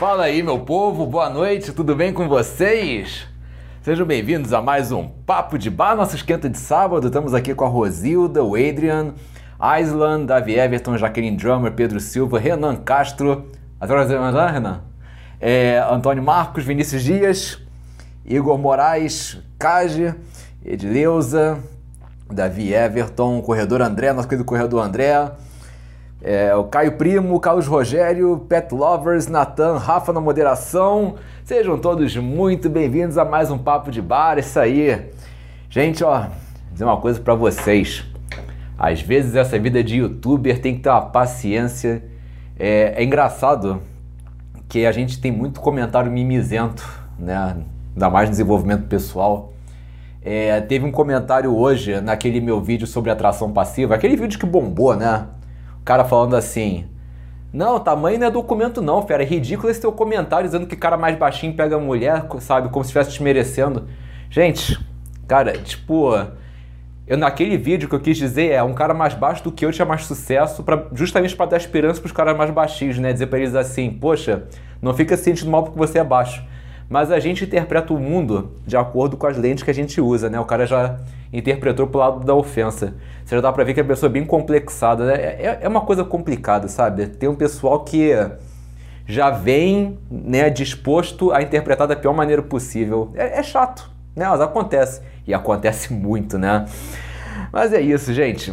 Fala aí, meu povo, boa noite, tudo bem com vocês? Sejam bem-vindos a mais um Papo de Bar, nosso esquenta de sábado. Estamos aqui com a Rosilda, o Adrian, Island, Davi Everton, Jaqueline Drummer, Pedro Silva, Renan Castro. Renan? É, Antônio Marcos, Vinícius Dias, Igor Moraes, Cage, Edileuza, Davi Everton, Corredor André, nosso querido Corredor André. É, o Caio Primo, Carlos Rogério, Pet Lovers, Natan, Rafa na moderação. Sejam todos muito bem-vindos a mais um Papo de Bar. Isso aí. Gente, ó, vou dizer uma coisa pra vocês. Às vezes essa vida de youtuber tem que ter uma paciência. É, é engraçado que a gente tem muito comentário mimizento, né? Ainda mais no desenvolvimento pessoal. É, teve um comentário hoje naquele meu vídeo sobre atração passiva, aquele vídeo que bombou, né? Cara falando assim: Não, tamanho não é documento, não, fera. É ridículo esse teu comentário dizendo que cara mais baixinho pega mulher, sabe? Como se estivesse desmerecendo. Gente, cara, tipo. Eu, naquele vídeo que eu quis dizer é um cara mais baixo do que eu tinha mais sucesso, pra, justamente para dar esperança pros caras mais baixinhos, né? Dizer pra eles assim, poxa, não fica se sentindo mal porque você é baixo. Mas a gente interpreta o mundo de acordo com as lentes que a gente usa, né? O cara já interpretou pro lado da ofensa. Você já dá pra ver que a pessoa é bem complexada, né? É, é uma coisa complicada, sabe? Tem um pessoal que já vem né, disposto a interpretar da pior maneira possível. É, é chato, né? Mas acontece. E acontece muito, né? Mas é isso, gente.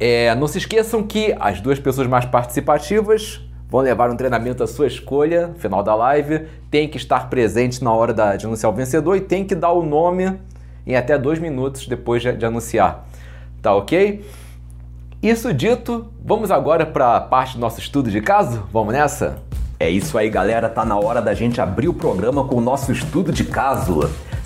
É, não se esqueçam que as duas pessoas mais participativas vão levar um treinamento à sua escolha final da live. Tem que estar presente na hora da, de anunciar o vencedor e tem que dar o nome em até dois minutos depois de, anunciar. Tá ok? Isso dito, vamos agora para a parte do nosso estudo de caso? Vamos nessa? É isso aí, galera. Tá na hora da gente abrir o programa com o nosso estudo de caso.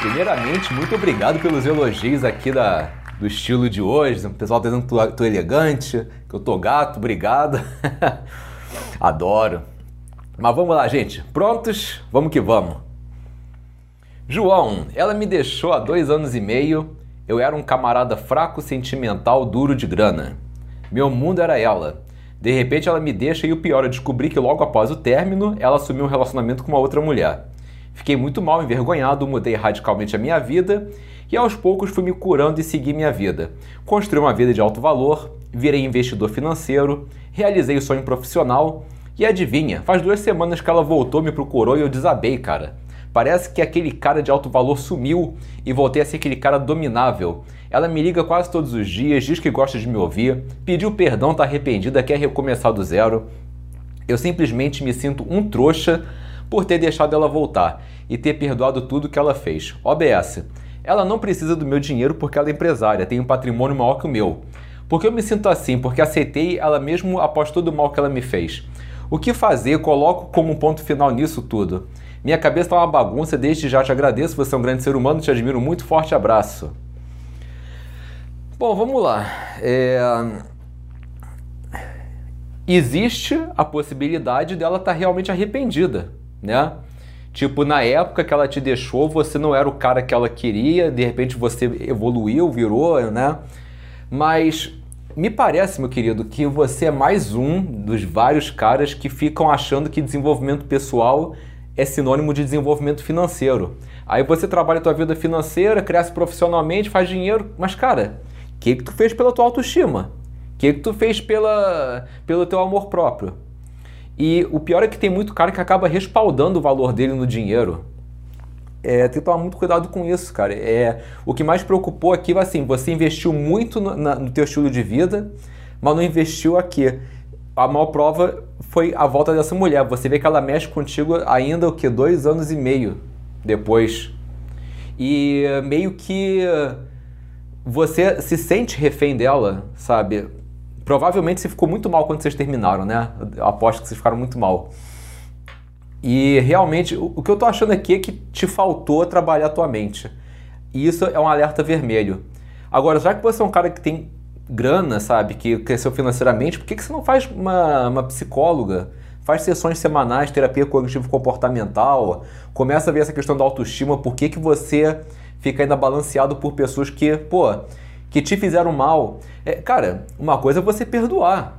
Primeiramente, muito obrigado pelos elogios aqui da, do estilo de hoje. O pessoal tá dizendo que tu, tu é elegante, que eu tô gato, obrigado. Adoro. Mas vamos lá, gente. Prontos? Vamos que vamos. João, ela me deixou há dois anos e meio. Eu era um camarada fraco, sentimental, duro de grana. Meu mundo era ela. De repente ela me deixa e o pior, eu descobri que logo após o término, ela assumiu um relacionamento com uma outra mulher. Fiquei muito mal, envergonhado, mudei radicalmente a minha vida e aos poucos fui me curando e segui minha vida. Construí uma vida de alto valor, virei investidor financeiro, realizei o sonho profissional e adivinha, faz duas semanas que ela voltou, me procurou e eu desabei, cara. Parece que aquele cara de alto valor sumiu e voltei a ser aquele cara dominável. Ela me liga quase todos os dias, diz que gosta de me ouvir, pediu perdão, tá arrependida, quer recomeçar do zero. Eu simplesmente me sinto um trouxa por ter deixado ela voltar e ter perdoado tudo que ela fez. OBS. Ela não precisa do meu dinheiro porque ela é empresária, tem um patrimônio maior que o meu. Porque eu me sinto assim? Porque aceitei ela mesmo após todo o mal que ela me fez. O que fazer? Coloco como ponto final nisso tudo. Minha cabeça está uma bagunça, desde já te agradeço, você é um grande ser humano, te admiro muito, forte abraço. Bom, vamos lá. É... Existe a possibilidade dela estar realmente arrependida, né? Tipo, na época que ela te deixou, você não era o cara que ela queria, de repente você evoluiu, virou, né? Mas me parece, meu querido, que você é mais um dos vários caras que ficam achando que desenvolvimento pessoal é sinônimo de desenvolvimento financeiro. Aí você trabalha a tua vida financeira, cresce profissionalmente, faz dinheiro, mas cara, o que, que tu fez pela tua autoestima? O que, que tu fez pela, pelo teu amor próprio? E o pior é que tem muito cara que acaba respaldando o valor dele no dinheiro. É, tem que tomar muito cuidado com isso, cara. É, o que mais preocupou aqui foi assim, você investiu muito no, na, no teu estilo de vida, mas não investiu aqui. A maior prova foi a volta dessa mulher. Você vê que ela mexe contigo ainda o que dois anos e meio depois. E meio que você se sente refém dela, sabe? Provavelmente você ficou muito mal quando vocês terminaram, né? Eu aposto que vocês ficaram muito mal. E realmente, o que eu tô achando aqui é que te faltou trabalhar a tua mente. E isso é um alerta vermelho. Agora, já que você é um cara que tem grana, sabe, que cresceu financeiramente, por que, que você não faz uma, uma psicóloga? Faz sessões semanais, terapia cognitivo-comportamental, começa a ver essa questão da autoestima, por que, que você fica ainda balanceado por pessoas que, pô, que te fizeram mal. É, cara, uma coisa é você perdoar,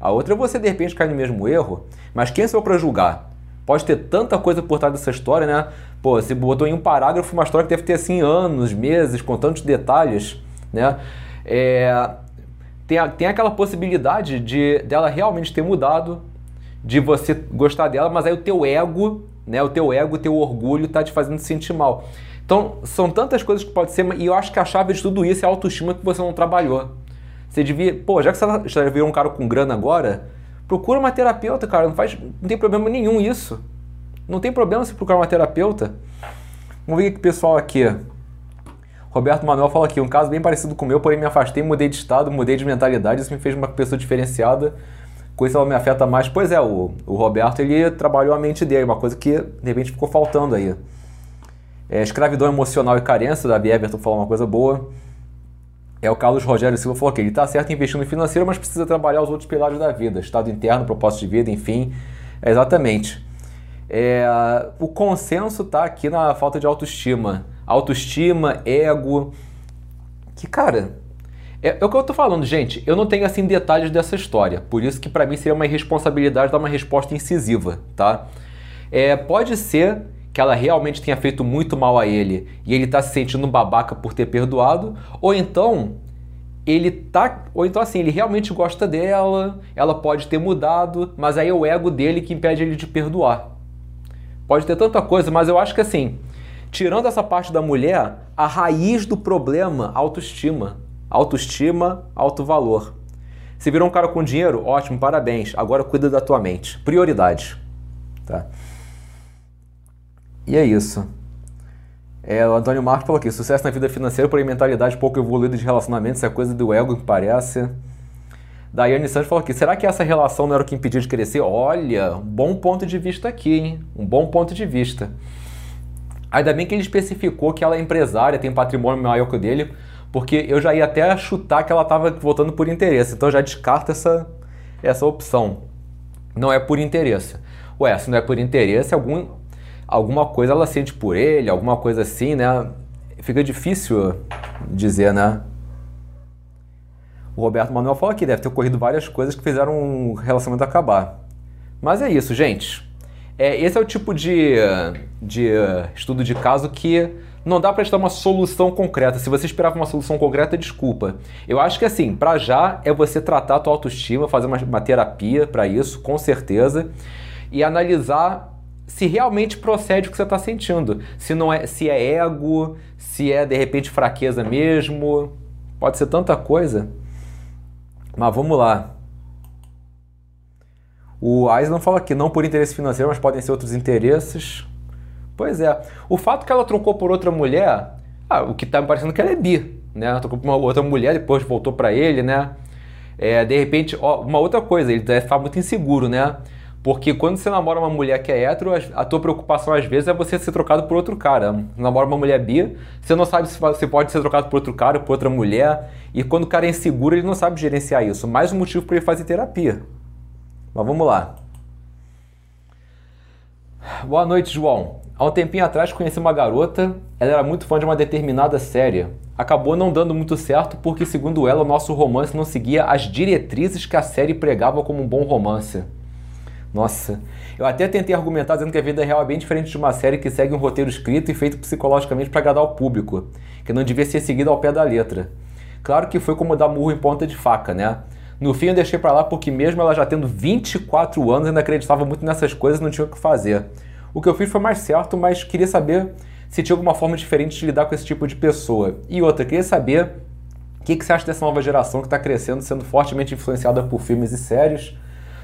a outra é você de repente cair no mesmo erro, mas quem sou eu para julgar? Pode ter tanta coisa por trás dessa história, né? Pô, você botou em um parágrafo uma história que deve ter assim anos, meses, com tantos detalhes, né? É, tem, a, tem aquela possibilidade de dela realmente ter mudado, de você gostar dela, mas aí o teu ego, né, o teu ego, o teu orgulho tá te fazendo se sentir mal. Então, são tantas coisas que pode ser, e eu acho que a chave de tudo isso é a autoestima que você não trabalhou. Você devia, pô, já que você já virou um cara com grana agora, procura uma terapeuta, cara, não faz, não tem problema nenhum isso. Não tem problema se procurar uma terapeuta. Vamos ver o que o pessoal aqui. Roberto Manuel fala aqui, um caso bem parecido com o meu, porém me afastei, mudei de estado, mudei de mentalidade, isso me fez uma pessoa diferenciada com isso ela me afeta mais. Pois é, o, o Roberto ele trabalhou a mente dele, uma coisa que de repente ficou faltando aí. É, escravidão emocional e carência, da Everton falou uma coisa boa. É o Carlos Rogério Silva falou que ele está certo investindo financeiro, mas precisa trabalhar os outros pilares da vida, estado interno, propósito de vida, enfim. É exatamente. É, o consenso está aqui na falta de autoestima. Autoestima, ego. Que, cara, é, é, o que eu tô falando, gente. Eu não tenho assim detalhes dessa história, por isso que para mim seria uma irresponsabilidade dar uma resposta incisiva, tá? É, pode ser que ela realmente tenha feito muito mal a ele e ele tá se sentindo um babaca por ter perdoado, ou então ele tá, ou então assim, ele realmente gosta dela, ela pode ter mudado, mas aí é o ego dele que impede ele de perdoar. Pode ter tanta coisa, mas eu acho que assim, tirando essa parte da mulher, a raiz do problema, autoestima. Autoestima, alto valor. Se virou um cara com dinheiro, ótimo, parabéns. Agora cuida da tua mente. Prioridade. Tá? E é isso. É, o Antônio Marcos falou aqui: sucesso na vida financeira, porém mentalidade pouco evoluída de relacionamentos é coisa do ego, que parece. Daiane Santos falou aqui: será que essa relação não era o que impediu de crescer? Olha, um bom ponto de vista aqui, hein? Um bom ponto de vista. Ainda bem que ele especificou que ela é empresária, tem patrimônio maior que o dele, porque eu já ia até chutar que ela estava votando por interesse, então já descarta essa, essa opção. Não é por interesse. Ué, se não é por interesse, algum, alguma coisa ela sente por ele, alguma coisa assim, né? Fica difícil dizer, né? O Roberto Manuel fala que deve ter ocorrido várias coisas que fizeram o relacionamento acabar. Mas é isso, gente. É, esse é o tipo de, de estudo de caso que não dá para dar uma solução concreta. Se você esperava uma solução concreta, desculpa. Eu acho que assim, para já é você tratar a tua autoestima, fazer uma, uma terapia para isso, com certeza, e analisar se realmente procede o que você está sentindo. Se não é, se é ego, se é de repente fraqueza mesmo, pode ser tanta coisa. Mas vamos lá. O Aislan fala que não por interesse financeiro, mas podem ser outros interesses. Pois é. O fato que ela trocou por outra mulher, ah, o que tá me parecendo que ela é bi, né? Trocou por uma outra mulher, depois voltou para ele, né? É, de repente, ó, uma outra coisa, ele deve estar muito inseguro, né? Porque quando você namora uma mulher que é hétero, a tua preocupação às vezes é você ser trocado por outro cara. Namora uma mulher bi, você não sabe se você pode ser trocado por outro cara, por outra mulher. E quando o cara é inseguro, ele não sabe gerenciar isso. Mais um motivo para ele fazer terapia. Mas vamos lá. Boa noite, João. Há um tempinho atrás conheci uma garota, ela era muito fã de uma determinada série. Acabou não dando muito certo porque, segundo ela, o nosso romance não seguia as diretrizes que a série pregava como um bom romance. Nossa, eu até tentei argumentar dizendo que a vida real é bem diferente de uma série que segue um roteiro escrito e feito psicologicamente para agradar o público, que não devia ser seguido ao pé da letra. Claro que foi como dar murro em ponta de faca, né? No fim eu deixei para lá porque mesmo ela já tendo 24 anos ainda acreditava muito nessas coisas e não tinha o que fazer. O que eu fiz foi mais certo, mas queria saber se tinha alguma forma diferente de lidar com esse tipo de pessoa. E outra, queria saber o que, que você acha dessa nova geração que está crescendo, sendo fortemente influenciada por filmes e séries,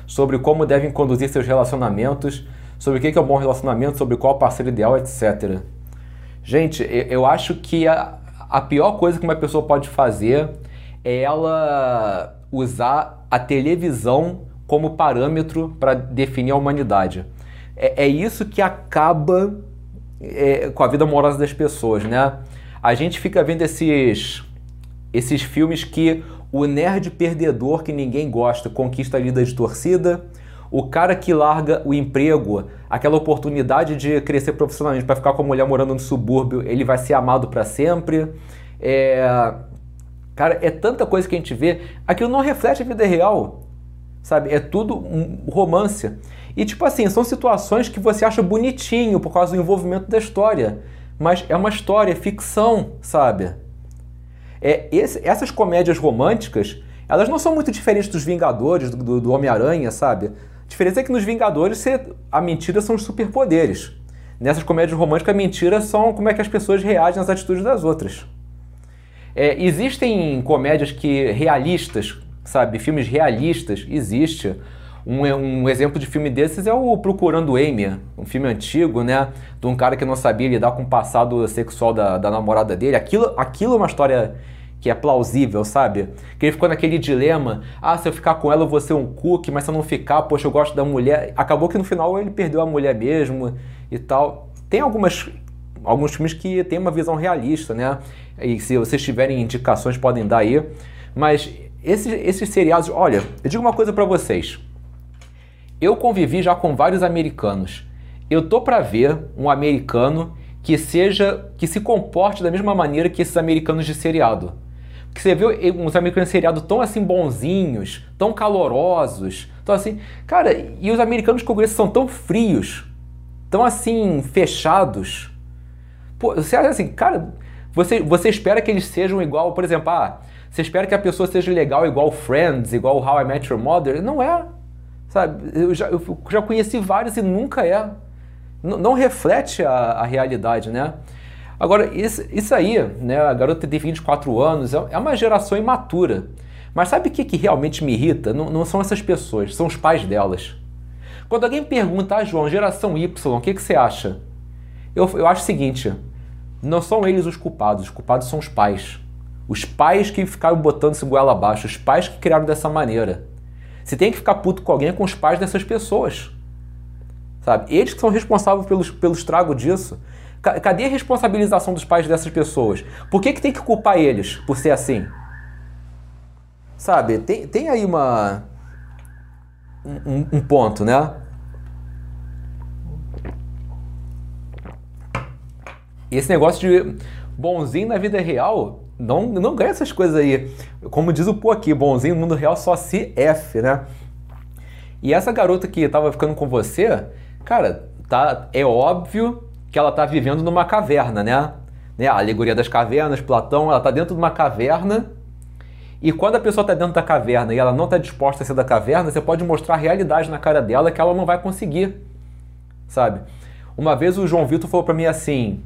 sobre como devem conduzir seus relacionamentos, sobre o que é um bom relacionamento, sobre qual parceiro ideal, etc. Gente, eu acho que a, a pior coisa que uma pessoa pode fazer é ela usar a televisão como parâmetro para definir a humanidade é, é isso que acaba é, com a vida amorosa das pessoas, né? A gente fica vendo esses, esses filmes que o nerd perdedor que ninguém gosta conquista a lida de torcida, o cara que larga o emprego, aquela oportunidade de crescer profissionalmente para ficar com a mulher morando no subúrbio, ele vai ser amado para sempre. É... Cara, é tanta coisa que a gente vê. Aquilo não reflete a vida real, sabe? É tudo um romance. E tipo assim, são situações que você acha bonitinho por causa do envolvimento da história. Mas é uma história, é ficção, sabe? É, esse, essas comédias românticas, elas não são muito diferentes dos Vingadores, do, do, Homem-Aranha, sabe? A diferença é que nos Vingadores você, a mentira são os superpoderes. Nessas comédias românticas, a mentira são como é que as pessoas reagem às atitudes das outras. É, existem comédias que realistas, sabe? Filmes realistas, existe. Um, um, exemplo de filme desses é o Procurando Amy, um filme antigo, né? De um cara que não sabia lidar com o passado sexual da, da namorada dele. Aquilo, aquilo é uma história que é plausível, sabe? Que ele ficou naquele dilema: ah, se eu ficar com ela eu vou ser um cookie, mas se eu não ficar, poxa, eu gosto da mulher. Acabou que no final ele perdeu a mulher mesmo e tal. Tem algumas, alguns filmes que tem uma visão realista, né? E se vocês tiverem indicações, podem dar aí. Mas esses, esses seriados, olha, eu digo uma coisa para vocês. Eu convivi já com vários americanos. Eu tô para ver um americano que seja que se comporte da mesma maneira que esses americanos de seriado. Que você vê uns americanos de seriado tão assim bonzinhos, tão calorosos, tão assim, cara, e os americanos de congresso são tão frios, tão assim fechados. Pô, você acha assim, cara, você, você espera que eles sejam igual, por exemplo, ah, você espera que a pessoa seja legal igual Friends, igual How I Met Your Mother? Não é. Sabe? Eu já, eu já conheci vários e nunca é. N não reflete a, a, realidade, né? Agora, isso, isso aí, né? A garota tem 24 anos, é, é uma geração imatura. Mas sabe o que, que realmente me irrita? Não, não são essas pessoas, são os pais delas. Quando alguém pergunta, ah, João, geração Y, o que, que você acha? Eu, eu acho o seguinte: não são eles os culpados, os culpados são os pais. Os pais que ficaram botando esse goela abaixo, os pais que criaram dessa maneira. Se tem que ficar puto com alguém, é com os pais dessas pessoas. Sabe? Eles que são responsáveis pelo, pelo estrago disso. Cadê a responsabilização dos pais dessas pessoas? Por que, que tem que culpar eles por ser assim? Sabe? Tem, tem aí uma. Um, um ponto, né? Esse negócio de bonzinho na vida real não, não ganha essas coisas aí. Como diz o Pô aqui, bonzinho no mundo real só se F, né? E essa garota que tava ficando com você, cara, tá, é óbvio que ela tá vivendo numa caverna, né? né? A alegoria das cavernas, Platão, ela tá dentro de uma caverna. E quando a pessoa tá dentro da caverna e ela não tá disposta a ser da caverna, você pode mostrar a realidade na cara dela que ela não vai conseguir, sabe? Uma vez o João Vitor falou para mim assim: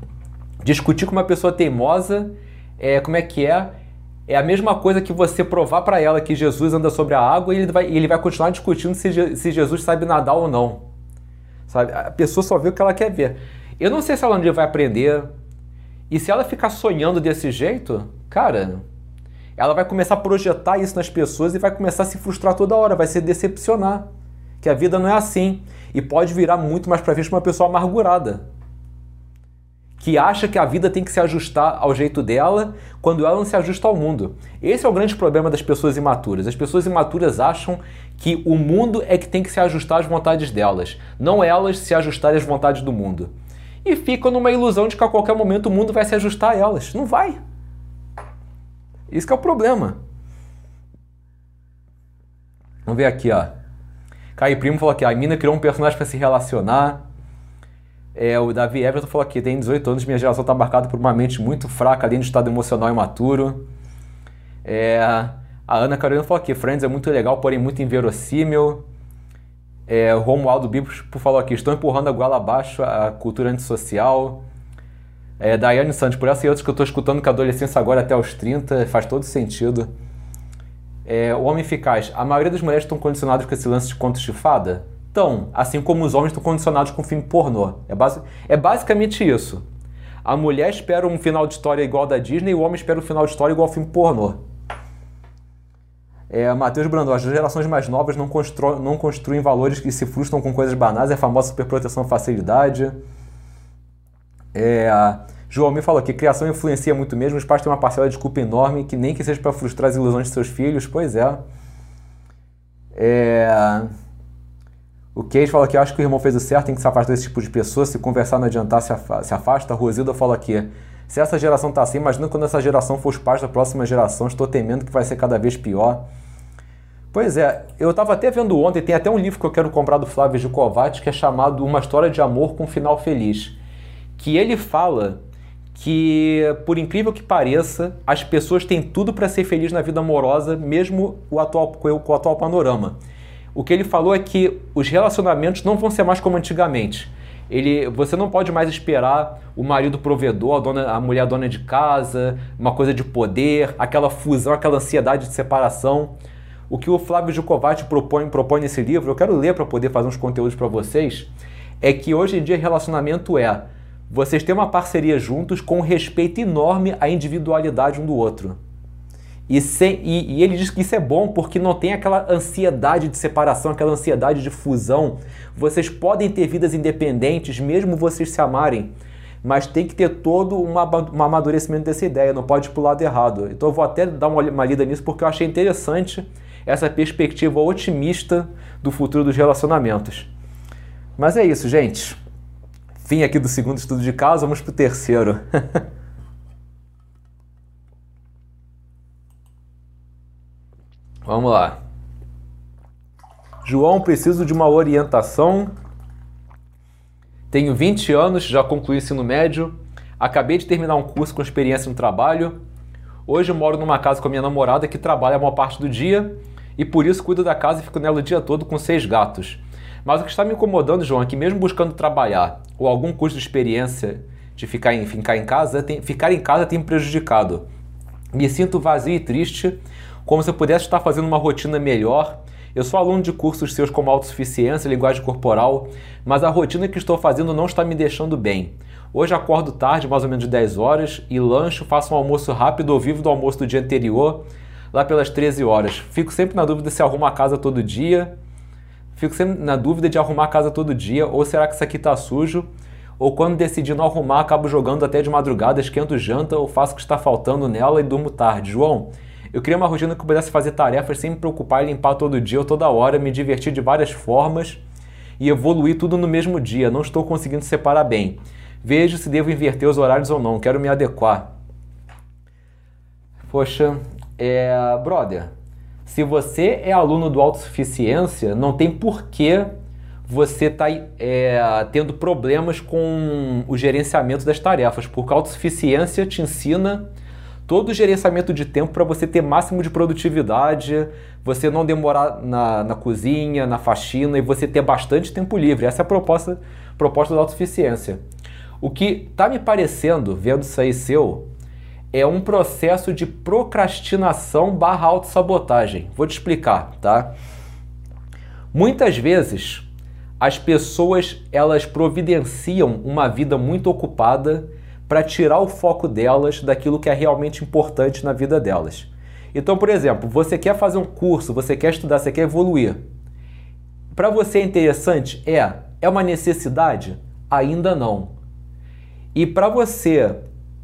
discutir com uma pessoa teimosa é, como é que é? É a mesma coisa que você provar para ela que Jesus anda sobre a água e ele vai, ele vai continuar discutindo se, se Jesus sabe nadar ou não. Sabe? A pessoa só vê o que ela quer ver. Eu não sei se ela um dia vai aprender. E se ela ficar sonhando desse jeito, cara, ela vai começar a projetar isso nas pessoas e vai começar a se frustrar toda hora, vai se decepcionar. Que a vida não é assim. E pode virar muito mais pra frente uma pessoa amargurada que acha que a vida tem que se ajustar ao jeito dela quando ela não se ajusta ao mundo. Esse é o grande problema das pessoas imaturas. As pessoas imaturas acham que o mundo é que tem que se ajustar às vontades delas, não elas se ajustarem às vontades do mundo. e ficam numa ilusão de que a qualquer momento o mundo vai se ajustar a elas. Não vai. Isso é o problema. Vamos ver aqui, ó. Caio Primo falou aqui, a mina criou um personagem para se relacionar. É, o Davi Everton falou aqui, tem 18 anos, minha geração está marcada por uma mente muito fraca, além de estado emocional imaturo. É, a Ana Carolina falou aqui, Friends é muito legal, porém muito inverossímil. É, o Romualdo Bispo falou aqui, estão empurrando a goela abaixo a cultura antissocial. É, Daiane Santos, por essa e outras que eu estou escutando que a adolescência agora é até os 30, faz todo sentido. É, o homem eficaz, a maioria das mulheres estão condicionadas com esse lance de contos de fada? Então, assim como os homens estão condicionados com filme pornô. É, é basicamente isso. A mulher espera um final de história igual da Disney e o homem espera um final de história igual ao filme pornô. É, Matheus Brandão, as gerações mais novas não, constru não construem valores que se frustram com coisas banais, é a famosa superproteção facilidade. É, João me falou que criação influencia muito mesmo, os pais têm uma parcela de culpa enorme, que nem que seja para frustrar as ilusões de seus filhos, pois é. é... O Cage fala que acho que o irmão fez o certo, tem que se afastar desse tipo de pessoa, se conversar não adiantar, se, se afasta. Rosilda fala aqui, se essa geração tá assim, imagina quando essa geração for os pais da próxima geração, estou temendo que vai ser cada vez pior. Pois é, eu estava até vendo ontem, tem até um livro que eu quero comprar do Flávio Gicovati, que é chamado Uma História de Amor com Final Feliz. Que ele fala que, por incrível que pareça, as pessoas têm tudo para ser feliz na vida amorosa, mesmo o atual, com o atual panorama. O que ele falou é que os relacionamentos não vão ser mais como antigamente. Ele, você não pode mais esperar o marido provedor, a, dona, a mulher dona de casa, uma coisa de poder, aquela fusão, aquela ansiedade de separação. O que o Flávio Jucovati propõe, propõe nesse livro, eu quero ler para poder fazer uns conteúdos para vocês, é que hoje em dia relacionamento é vocês têm uma parceria juntos com respeito enorme à individualidade um do outro. E, e, e, ele diz que isso é bom porque não tem aquela ansiedade de separação, aquela ansiedade de fusão. Vocês podem ter vidas independentes, mesmo vocês se amarem, mas tem que ter todo um amadurecimento dessa ideia, não pode ir para o lado errado. Então eu vou até dar uma, uma lida nisso porque eu achei interessante essa perspectiva otimista do futuro dos relacionamentos. Mas é isso, gente. Fim aqui do segundo estudo de caso, vamos para o terceiro. Vamos lá. João, preciso de uma orientação. Tenho 20 anos, já concluí o ensino médio. Acabei de terminar um curso com experiência no trabalho. Hoje moro numa casa com a minha namorada que trabalha a maior parte do dia e por isso cuido da casa e fico nela o dia todo com seis gatos. Mas o que está me incomodando, João, é que mesmo buscando trabalhar ou algum curso de experiência de ficar em, ficar em casa, tem, ficar em casa tem me prejudicado. Me sinto vazio e triste como se eu pudesse estar fazendo uma rotina melhor. Eu sou aluno de cursos seus como autossuficiência, linguagem corporal, mas a rotina que estou fazendo não está me deixando bem. Hoje acordo tarde, mais ou menos de 10 horas, e lancho, faço um almoço rápido ou vivo do almoço do dia anterior, lá pelas 13 horas. Fico sempre na dúvida se arrumo a casa todo dia. Fico sempre na dúvida de arrumar a casa todo dia, ou será que isso aqui está sujo? Ou quando decidi não arrumar, acabo jogando até de madrugada, esquento janta ou faço o que está faltando nela e durmo tarde. João, eu queria uma rotina que eu pudesse fazer tarefas sem me preocupar em limpar todo dia ou toda hora, me divertir de várias formas e evoluir tudo no mesmo dia. Não estou conseguindo separar bem. Vejo se devo inverter os horários ou não. Quero me adequar. Poxa, é, brother, se você é aluno do autossuficiência, não tem porquê você estar tá, é, tendo problemas com o gerenciamento das tarefas, porque a autossuficiência te ensina todo o gerenciamento de tempo para você ter máximo de produtividade, você não demorar na, na cozinha, na faxina e você ter bastante tempo livre. Essa é a proposta, proposta da autossuficiência. O que está me parecendo, vendo isso aí seu, é um processo de procrastinação barra autossabotagem. Vou te explicar, tá? Muitas vezes as pessoas elas providenciam uma vida muito ocupada para tirar o foco delas daquilo que é realmente importante na vida delas. Então, por exemplo, você quer fazer um curso, você quer estudar, você quer evoluir. Para você é interessante? É. É uma necessidade? Ainda não. E para você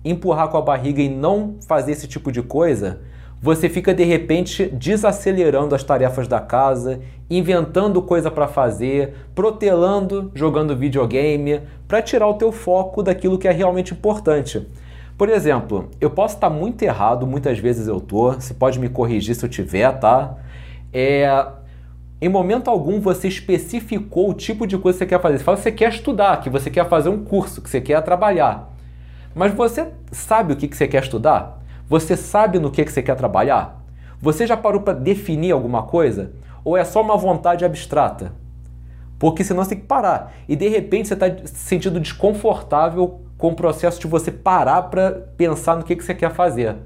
empurrar com a barriga e não fazer esse tipo de coisa, você fica de repente desacelerando as tarefas da casa, inventando coisa para fazer, protelando, jogando videogame, para tirar o teu foco daquilo que é realmente importante. Por exemplo, eu posso estar muito errado, muitas vezes eu tô, você pode me corrigir se eu tiver, tá? É, em momento algum você especificou o tipo de coisa que você quer fazer. Você fala que você quer estudar, que você quer fazer um curso, que você quer trabalhar. Mas você sabe o que você quer estudar? Você sabe no que você quer trabalhar? Você já parou para definir alguma coisa? Ou é só uma vontade abstrata? Porque senão você tem que parar. E de repente você está se sentindo desconfortável com o processo de você parar para pensar no que você quer fazer.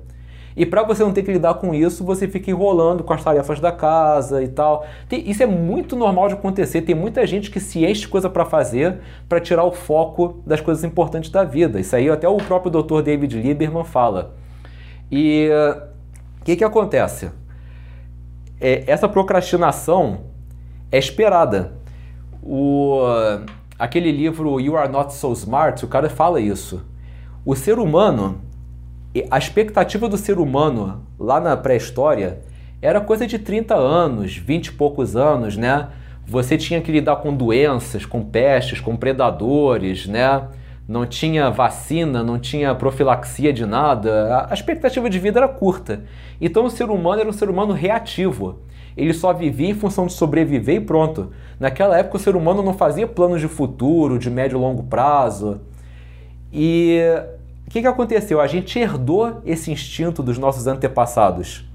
E para você não ter que lidar com isso, você fica enrolando com as tarefas da casa e tal. Tem, isso é muito normal de acontecer. Tem muita gente que se enche de coisa para fazer para tirar o foco das coisas importantes da vida. Isso aí até o próprio Dr. David Lieberman fala. E o que, que acontece? É, essa procrastinação é esperada. O, aquele livro You Are Not So Smart, o cara fala isso. O ser humano, a expectativa do ser humano lá na pré-história era coisa de 30 anos, 20 e poucos anos, né? Você tinha que lidar com doenças, com pestes, com predadores, né? Não tinha vacina, não tinha profilaxia de nada, a expectativa de vida era curta. Então o ser humano era um ser humano reativo. Ele só vivia em função de sobreviver e pronto. Naquela época o ser humano não fazia planos de futuro, de médio e longo prazo. E o que, que aconteceu? A gente herdou esse instinto dos nossos antepassados.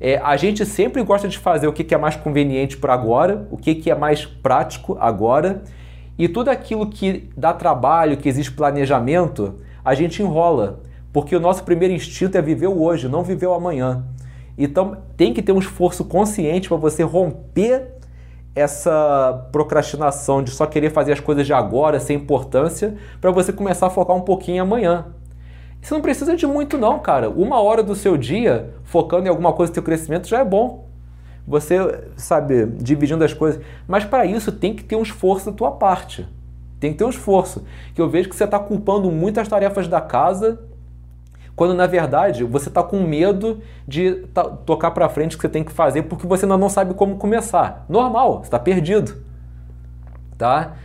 É, a gente sempre gosta de fazer o que, que é mais conveniente para agora, o que, que é mais prático agora, e tudo aquilo que dá trabalho, que existe planejamento, a gente enrola, porque o nosso primeiro instinto é viver o hoje, não viver o amanhã. Então tem que ter um esforço consciente para você romper essa procrastinação de só querer fazer as coisas de agora sem importância, para você começar a focar um pouquinho amanhã. Você não precisa de muito não, cara. Uma hora do seu dia focando em alguma coisa do seu crescimento já é bom você, sabe, dividindo as coisas. Mas para isso tem que ter um esforço da tua parte. Tem que ter um esforço. Que eu vejo que você está culpando muitas tarefas da casa, quando na verdade você está com medo de tocar para frente o que você tem que fazer porque você ainda não sabe como começar. Normal, você está perdido. Tá?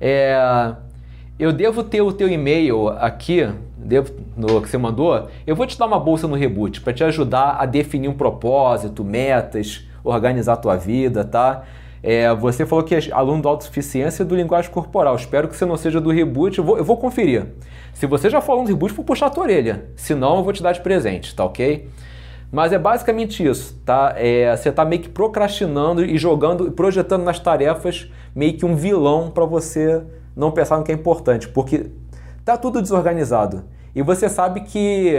É, eu devo ter o teu e-mail aqui, devo, no que você mandou. Eu vou te dar uma bolsa no Reboot para te ajudar a definir um propósito, metas, organizar a tua vida, tá? É, você falou que é aluno do autossuficiência do linguagem corporal. Espero que você não seja do reboot. Eu vou, eu vou conferir. Se você já falou no reboot, vou puxar a tua orelha. Se não, eu vou te dar de presente, tá ok? Mas é basicamente isso, tá? É, você está meio que procrastinando e jogando, projetando nas tarefas meio que um vilão para você não pensar no que é importante, porque tá tudo desorganizado. E você sabe que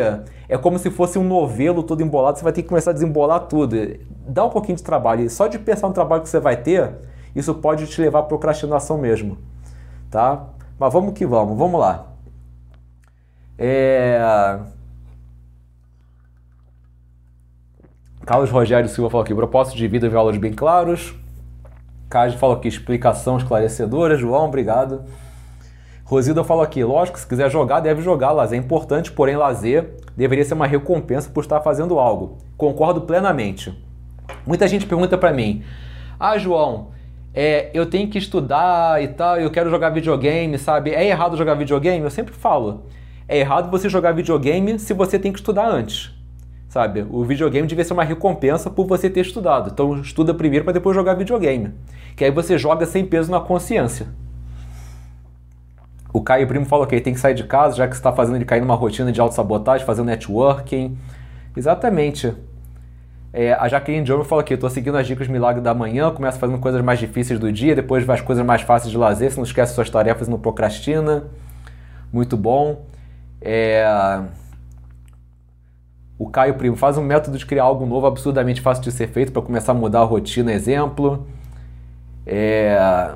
é como se fosse um novelo todo embolado, você vai ter que começar a desembolar tudo. Dá um pouquinho de trabalho. E só de pensar no trabalho que você vai ter, isso pode te levar à procrastinação mesmo. Tá? Mas vamos que vamos, vamos lá. É... Carlos Rogério Silva falou aqui, propósito de vida e valores bem claros. Cássio falou aqui, explicação esclarecedora. João, obrigado. Rosilda falou aqui, lógico, se quiser jogar, deve jogar. Lazer é importante, porém lazer deveria ser uma recompensa por estar fazendo algo. Concordo plenamente. Muita gente pergunta para mim, ah, João, é, eu tenho que estudar e tal, eu quero jogar videogame, sabe? É errado jogar videogame? Eu sempre falo, é errado você jogar videogame se você tem que estudar antes. Sabe? O videogame devia ser uma recompensa por você ter estudado. Então estuda primeiro para depois jogar videogame. Que aí você joga sem peso na consciência. O Caio Primo falou que ele tem que sair de casa, já que está fazendo ele cair numa rotina de autossabotagem, fazendo networking. Exatamente. É, a Jaqueline Jomo falou aqui, estou seguindo as dicas milagre da manhã, começa fazendo coisas mais difíceis do dia, depois vai as coisas mais fáceis de lazer, você não esquece suas tarefas e não procrastina. Muito bom. É... O Caio Primo faz um método de criar algo novo absurdamente fácil de ser feito para começar a mudar a rotina, exemplo. É...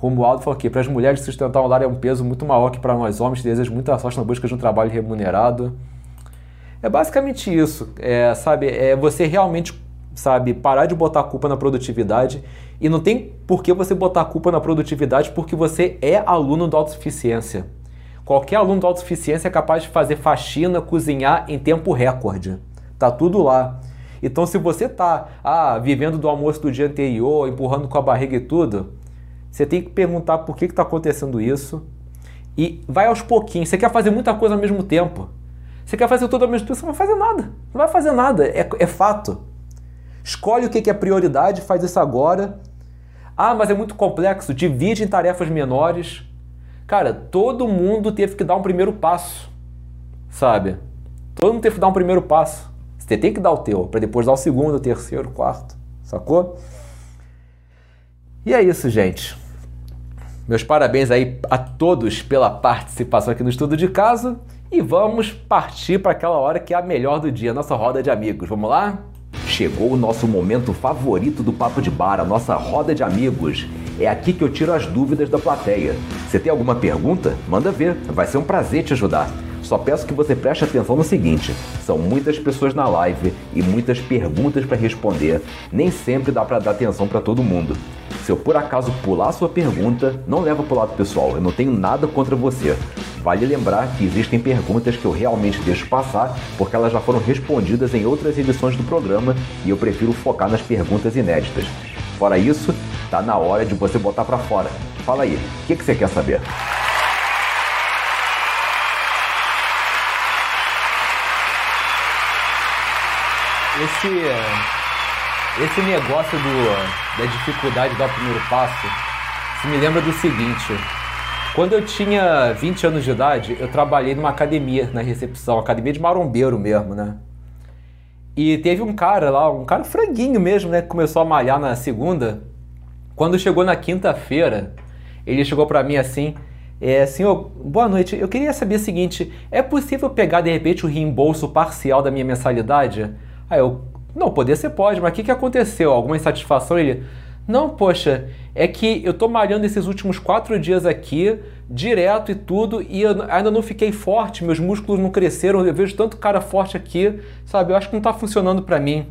Romualdo falou aqui, para as mulheres sustentar um lar é um peso muito maior que para nós homens, desejo muita sorte na busca de um trabalho remunerado. É basicamente isso, é, sabe? É você realmente, sabe, parar de botar a culpa na produtividade e não tem por que você botar a culpa na produtividade porque você é aluno da autossuficiência. Qualquer aluno da autossuficiência é capaz de fazer faxina, cozinhar em tempo recorde. Tá tudo lá. Então, se você tá ah, vivendo do almoço do dia anterior, empurrando com a barriga e tudo, você tem que perguntar por que está acontecendo isso e vai aos pouquinhos. Você quer fazer muita coisa ao mesmo tempo. Você quer fazer tudo ao mesmo tempo, você não vai fazer nada. Não vai fazer nada, é, é fato. Escolhe o que é prioridade, faz isso agora. Ah, mas é muito complexo, divide em tarefas menores. Cara, todo mundo teve que dar um primeiro passo, sabe? Todo mundo teve que dar um primeiro passo. Você tem que dar o teu, para depois dar o segundo, o terceiro, o quarto, sacou? E é isso, gente. Meus parabéns aí a todos pela participação aqui no estudo de caso e vamos partir para aquela hora que é a melhor do dia, nossa roda de amigos. Vamos lá? Chegou o nosso momento favorito do Papo de Bar, a nossa roda de amigos. É aqui que eu tiro as dúvidas da plateia. Você tem alguma pergunta? Manda ver, vai ser um prazer te ajudar. Só peço que você preste atenção no seguinte: são muitas pessoas na live e muitas perguntas para responder. Nem sempre dá para dar atenção para todo mundo. Se eu por acaso pular a sua pergunta, não leva pro lado pessoal, eu não tenho nada contra você. Vale lembrar que existem perguntas que eu realmente deixo passar porque elas já foram respondidas em outras edições do programa e eu prefiro focar nas perguntas inéditas. Fora isso, tá na hora de você botar para fora. Fala aí, o que, que você quer saber? Esse, esse negócio do, da dificuldade de dar o primeiro passo se me lembra do seguinte. Quando eu tinha 20 anos de idade, eu trabalhei numa academia na recepção, academia de marombeiro mesmo, né? E teve um cara lá, um cara franguinho mesmo, né, que começou a malhar na segunda. Quando chegou na quinta-feira, ele chegou para mim assim, é, senhor, boa noite. Eu queria saber o seguinte: é possível pegar de repente o reembolso parcial da minha mensalidade? Aí eu, não, poder você pode, mas o que, que aconteceu? Alguma insatisfação? Ele, não, poxa, é que eu tô malhando esses últimos quatro dias aqui, direto e tudo, e ainda não fiquei forte, meus músculos não cresceram, eu vejo tanto cara forte aqui, sabe? Eu acho que não tá funcionando para mim.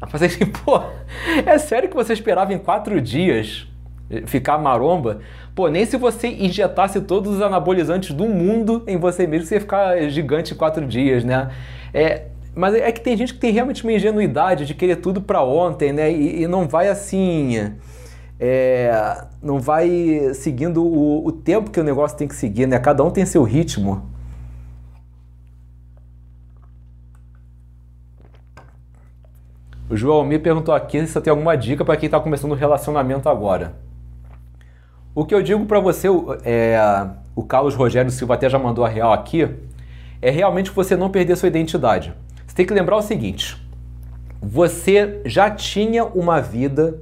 Eu falei assim, pô, é sério que você esperava em quatro dias ficar maromba? Pô, nem se você injetasse todos os anabolizantes do mundo em você mesmo, você ia ficar gigante em quatro dias, né? É, mas é que tem gente que tem realmente uma ingenuidade de querer tudo para ontem, né? E, e, não vai assim. É, não vai seguindo o, o, tempo que o negócio tem que seguir, né? Cada um tem seu ritmo. O João me perguntou aqui se tem alguma dica para quem está começando um relacionamento agora. O que eu digo para você, é, o Carlos Rogério Silva até já mandou a real aqui, é realmente você não perder sua identidade tem que lembrar o seguinte: você já tinha uma vida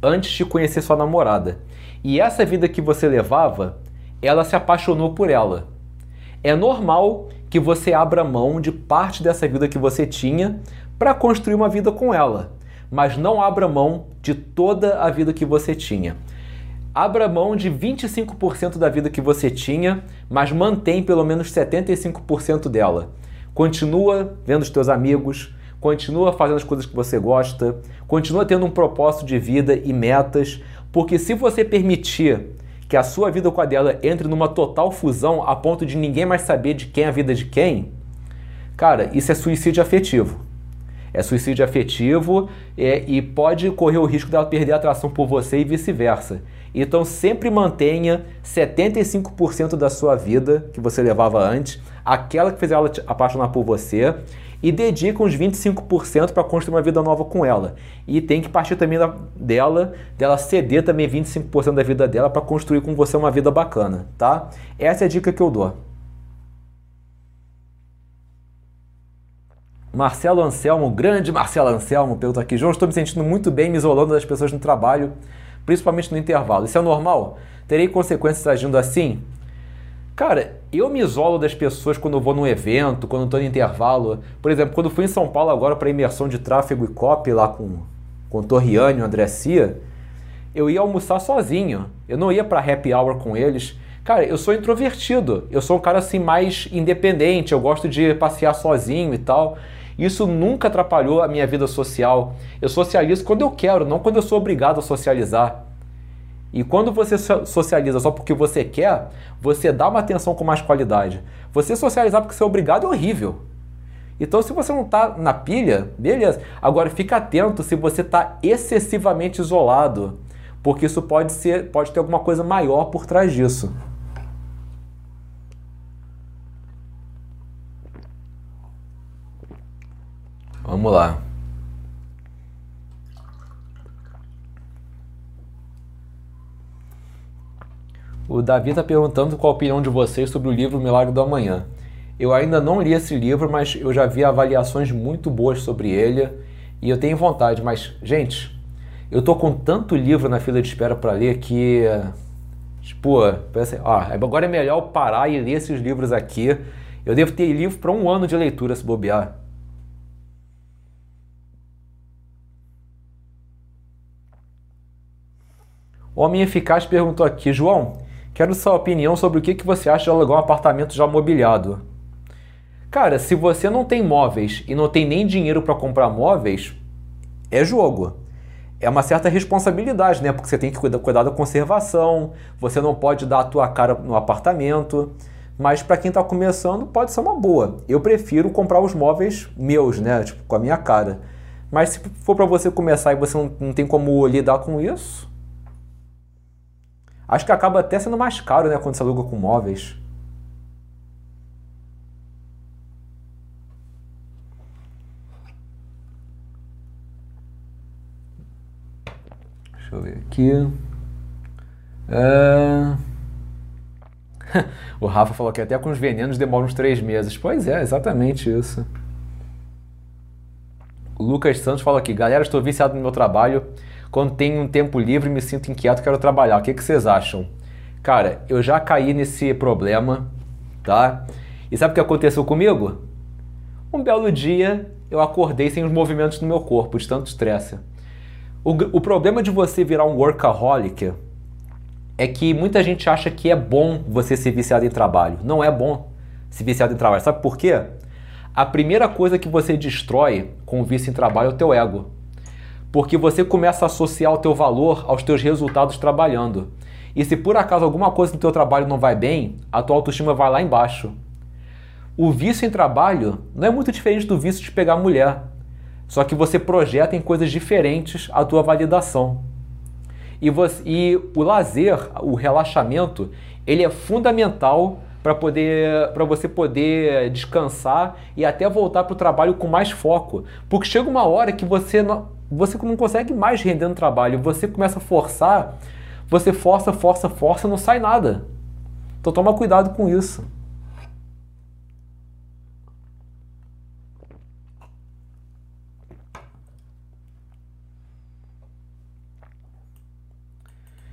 antes de conhecer sua namorada. E essa vida que você levava, ela se apaixonou por ela. É normal que você abra mão de parte dessa vida que você tinha para construir uma vida com ela, mas não abra mão de toda a vida que você tinha. Abra mão de 25% da vida que você tinha, mas mantém pelo menos 75% dela. Continua vendo os teus amigos, continua fazendo as coisas que você gosta, continua tendo um propósito de vida e metas, porque se você permitir que a sua vida com a dela entre numa total fusão a ponto de ninguém mais saber de quem é a vida de quem, cara, isso é suicídio afetivo. É suicídio afetivo é, e pode correr o risco dela perder a atração por você e vice-versa. Então sempre mantenha 75% da sua vida que você levava antes, aquela que fez ela apaixonar por você, e dedica uns 25% para construir uma vida nova com ela. E tem que partir também da, dela, dela ceder também 25% da vida dela para construir com você uma vida bacana, tá? Essa é a dica que eu dou. Marcelo Anselmo, grande Marcelo Anselmo, pergunta aqui. João, estou me sentindo muito bem me isolando das pessoas no trabalho principalmente no intervalo. Isso é normal? Terei consequências agindo assim? Cara, eu me isolo das pessoas quando eu vou num evento, quando estou no intervalo. Por exemplo, quando fui em São Paulo agora para imersão de tráfego e copy lá com, com o Torriani e o André Cia, eu ia almoçar sozinho. Eu não ia para happy hour com eles. Cara, eu sou introvertido. Eu sou um cara assim mais independente. Eu gosto de passear sozinho e tal. Isso nunca atrapalhou a minha vida social. Eu socializo quando eu quero, não quando eu sou obrigado a socializar. E quando você socializa só porque você quer, você dá uma atenção com mais qualidade. Você socializar porque você é obrigado é horrível. Então, se você não está na pilha, beleza. Agora, fica atento se você está excessivamente isolado, porque isso pode ser, pode ter alguma coisa maior por trás disso. Vamos lá. O Davi está perguntando qual a opinião de vocês sobre o livro Milagre do Amanhã. Eu ainda não li esse livro, mas eu já vi avaliações muito boas sobre ele e eu tenho vontade. Mas, gente, eu tô com tanto livro na fila de espera para ler que, tipo, pensa, ó, agora é melhor eu parar e ler esses livros aqui. Eu devo ter livro para um ano de leitura se bobear. Homem Eficaz perguntou aqui, João, quero sua opinião sobre o que, que você acha de alugar um apartamento já mobiliado. Cara, se você não tem móveis e não tem nem dinheiro para comprar móveis, é jogo. É uma certa responsabilidade, né? Porque você tem que cuidar, cuidar da conservação, você não pode dar a tua cara no apartamento. Mas para quem está começando, pode ser uma boa. Eu prefiro comprar os móveis meus, né? Tipo, com a minha cara. Mas se for para você começar e você não, não tem como lidar com isso, Acho que acaba até sendo mais caro, né, quando você aluga com móveis. Deixa eu ver aqui. É... o Rafa falou que até com os venenos demora uns três meses. Pois é, exatamente isso. O Lucas Santos fala aqui, galera, estou viciado no meu trabalho quando tenho um tempo livre, me sinto inquieto, quero trabalhar. O que, que vocês acham? Cara, eu já caí nesse problema, tá? E sabe o que aconteceu comigo? Um belo dia eu acordei sem os movimentos no meu corpo, de tanto estresse. O, o problema de você virar um workaholic é que muita gente acha que é bom você ser viciado em trabalho. Não é bom se viciado em trabalho. Sabe por quê? A primeira coisa que você destrói com o vício em trabalho é o teu ego porque você começa a associar o teu valor aos teus resultados trabalhando. E se por acaso alguma coisa no teu trabalho não vai bem, a tua autoestima vai lá embaixo. O vício em trabalho não é muito diferente do vício de pegar mulher, só que você projeta em coisas diferentes a tua validação. E, você, e o lazer, o relaxamento, ele é fundamental para poder para você poder descansar e até voltar para o trabalho com mais foco, porque chega uma hora que você você não consegue mais render no trabalho, você começa a forçar, você força, força, força, não sai nada. Então toma cuidado com isso.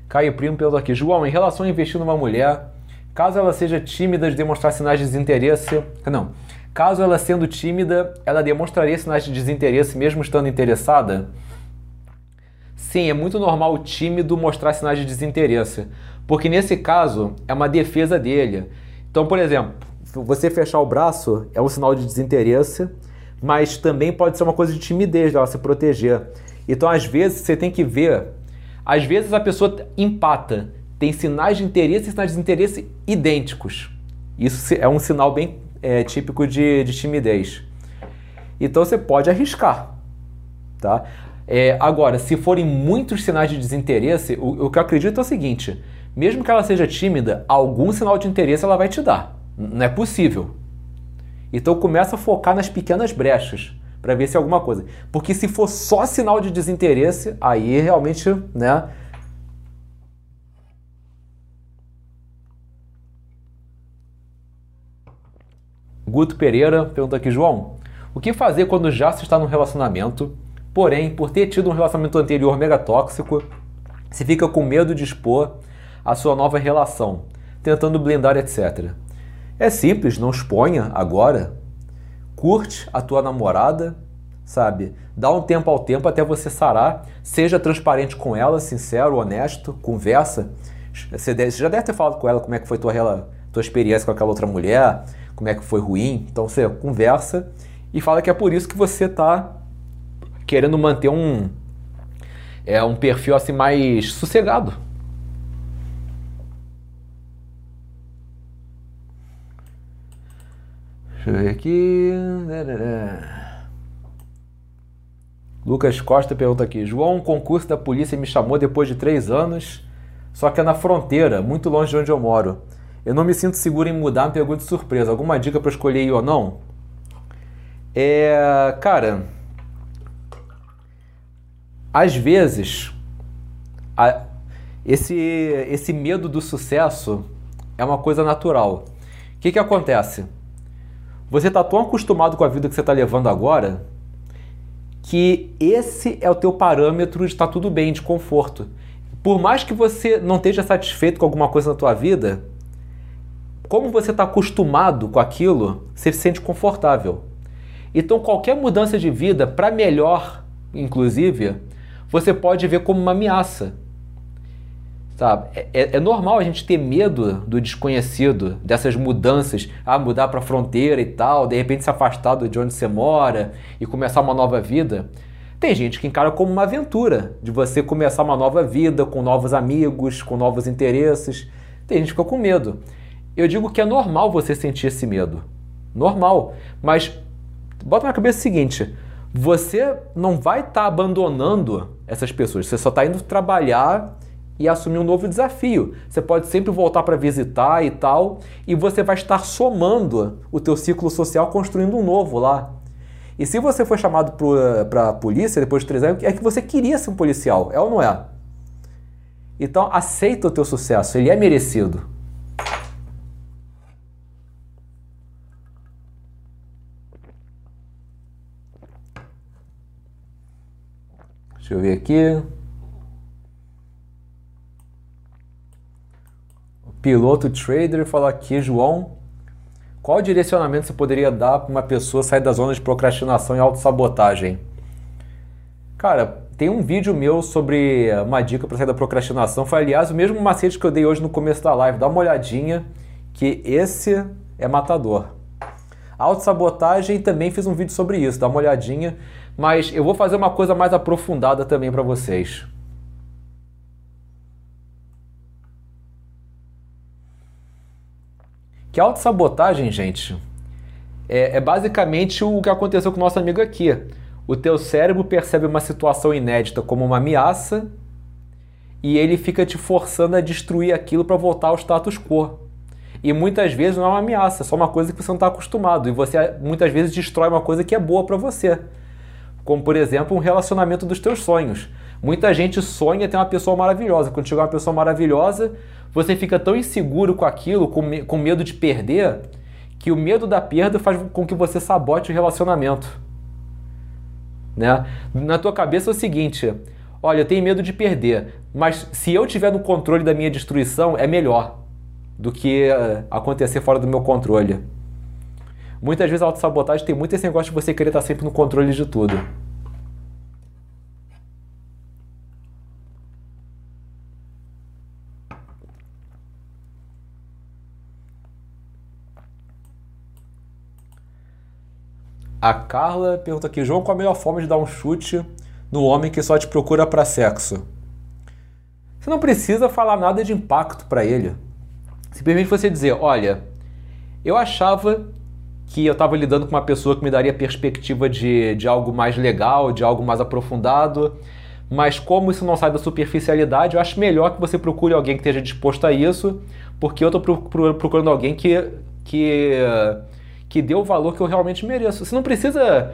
Caio Primo pelo aqui. João, em relação a investir numa mulher, caso ela seja tímida de demonstrar sinais de desinteresse. Não. Caso ela sendo tímida, ela demonstraria sinais de desinteresse mesmo estando interessada? Sim, é muito normal o tímido mostrar sinais de desinteresse, porque nesse caso é uma defesa dele. Então, por exemplo, você fechar o braço é um sinal de desinteresse, mas também pode ser uma coisa de timidez dela se proteger. Então, às vezes, você tem que ver. Às vezes a pessoa empata, tem sinais de interesse e sinais de desinteresse idênticos. Isso é um sinal bem é, típico de, de timidez. Então você pode arriscar. Tá? É, agora, se forem muitos sinais de desinteresse, o, o, que eu acredito é o seguinte: mesmo que ela seja tímida, algum sinal de interesse ela vai te dar. Não é possível. Então começa a focar nas pequenas brechas para ver se é alguma coisa. Porque se for só sinal de desinteresse, aí realmente, né, Guto Pereira pergunta aqui, João, o que fazer quando já se está num relacionamento, porém, por ter tido um relacionamento anterior mega tóxico, se fica com medo de expor a sua nova relação, tentando blindar, etc. É simples, não exponha agora. Curte a tua namorada, sabe? Dá um tempo ao tempo até você sarar. Seja transparente com ela, sincero, honesto, conversa. Você já deve ter falado com ela como é que foi tua, tua experiência com aquela outra mulher, como é que foi ruim. Então você conversa e fala que é por isso que você está querendo manter um, é, um perfil assim mais sossegado. Deixa eu ver aqui. Lucas Costa pergunta aqui: João, um concurso da polícia me chamou depois de três anos, só que é na fronteira, muito longe de onde eu moro. Eu não me sinto seguro em mudar, me pegou de surpresa. Alguma dica para escolher ir ou não? É. Cara. Às vezes. A, esse, esse medo do sucesso é uma coisa natural. O que, que acontece? Você está tão acostumado com a vida que você está levando agora que esse é o teu parâmetro de estar tá tudo bem, de conforto. Por mais que você não esteja satisfeito com alguma coisa na tua vida, como você está acostumado com aquilo, você se sente confortável. Então qualquer mudança de vida, para melhor, inclusive, você pode ver como uma ameaça. Sabe? É, é, é, normal a gente ter medo do desconhecido, dessas mudanças, ah, mudar para a fronteira e tal, de repente se afastar de onde você mora e começar uma nova vida. Tem gente que encara como uma aventura, de você começar uma nova vida com novos amigos, com novos interesses. Tem gente que fica com medo. Eu digo que é normal você sentir esse medo. Normal. Mas bota na cabeça o seguinte: você não vai estar tá abandonando essas pessoas, você só está indo trabalhar e assumir um novo desafio. Você pode sempre voltar para visitar e tal, e você vai estar somando o teu ciclo social, construindo um novo lá. E se você foi chamado para a polícia depois de três anos, é que você queria ser um policial, é ou não é? Então aceita o teu sucesso, ele é merecido. Deixa eu ver aqui. piloto trader falou aqui, João, qual direcionamento você poderia dar para uma pessoa sair da zona de procrastinação e autossabotagem? Cara, tem um vídeo meu sobre uma dica para sair da procrastinação. Foi, aliás, o mesmo macete que eu dei hoje no começo da live. Dá uma olhadinha, que esse é matador. Autossabotagem também fiz um vídeo sobre isso, dá uma olhadinha. Mas eu vou fazer uma coisa mais aprofundada também para vocês. Que autossabotagem, gente, é, é basicamente o que aconteceu com o nosso amigo aqui. O teu cérebro percebe uma situação inédita como uma ameaça e ele fica te forçando a destruir aquilo para voltar ao status quo. E muitas vezes não é uma ameaça, é só uma coisa que você não está acostumado. E você muitas vezes destrói uma coisa que é boa para você. Como, por exemplo, um relacionamento dos teus sonhos. Muita gente sonha ter uma pessoa maravilhosa. Quando chegar uma pessoa maravilhosa, você fica tão inseguro com aquilo, com, me com medo de perder, que o medo da perda faz com que você sabote o relacionamento. Né? Na tua cabeça é o seguinte: olha, eu tenho medo de perder, mas se eu tiver no controle da minha destruição, é melhor do que uh, acontecer fora do meu controle. Muitas vezes a autossabotagem tem muito esse negócio de você querer estar sempre no controle de tudo. A Carla pergunta aqui, João, qual a melhor forma de dar um chute no homem que só te procura para sexo? Você não precisa falar nada de impacto para ele. Simplesmente você dizer, olha, eu achava que eu estava lidando com uma pessoa que me daria perspectiva de, de algo mais legal, de algo mais aprofundado, mas como isso não sai da superficialidade, eu acho melhor que você procure alguém que esteja disposto a isso, porque eu estou procurando alguém que, que que dê o valor que eu realmente mereço. Você não precisa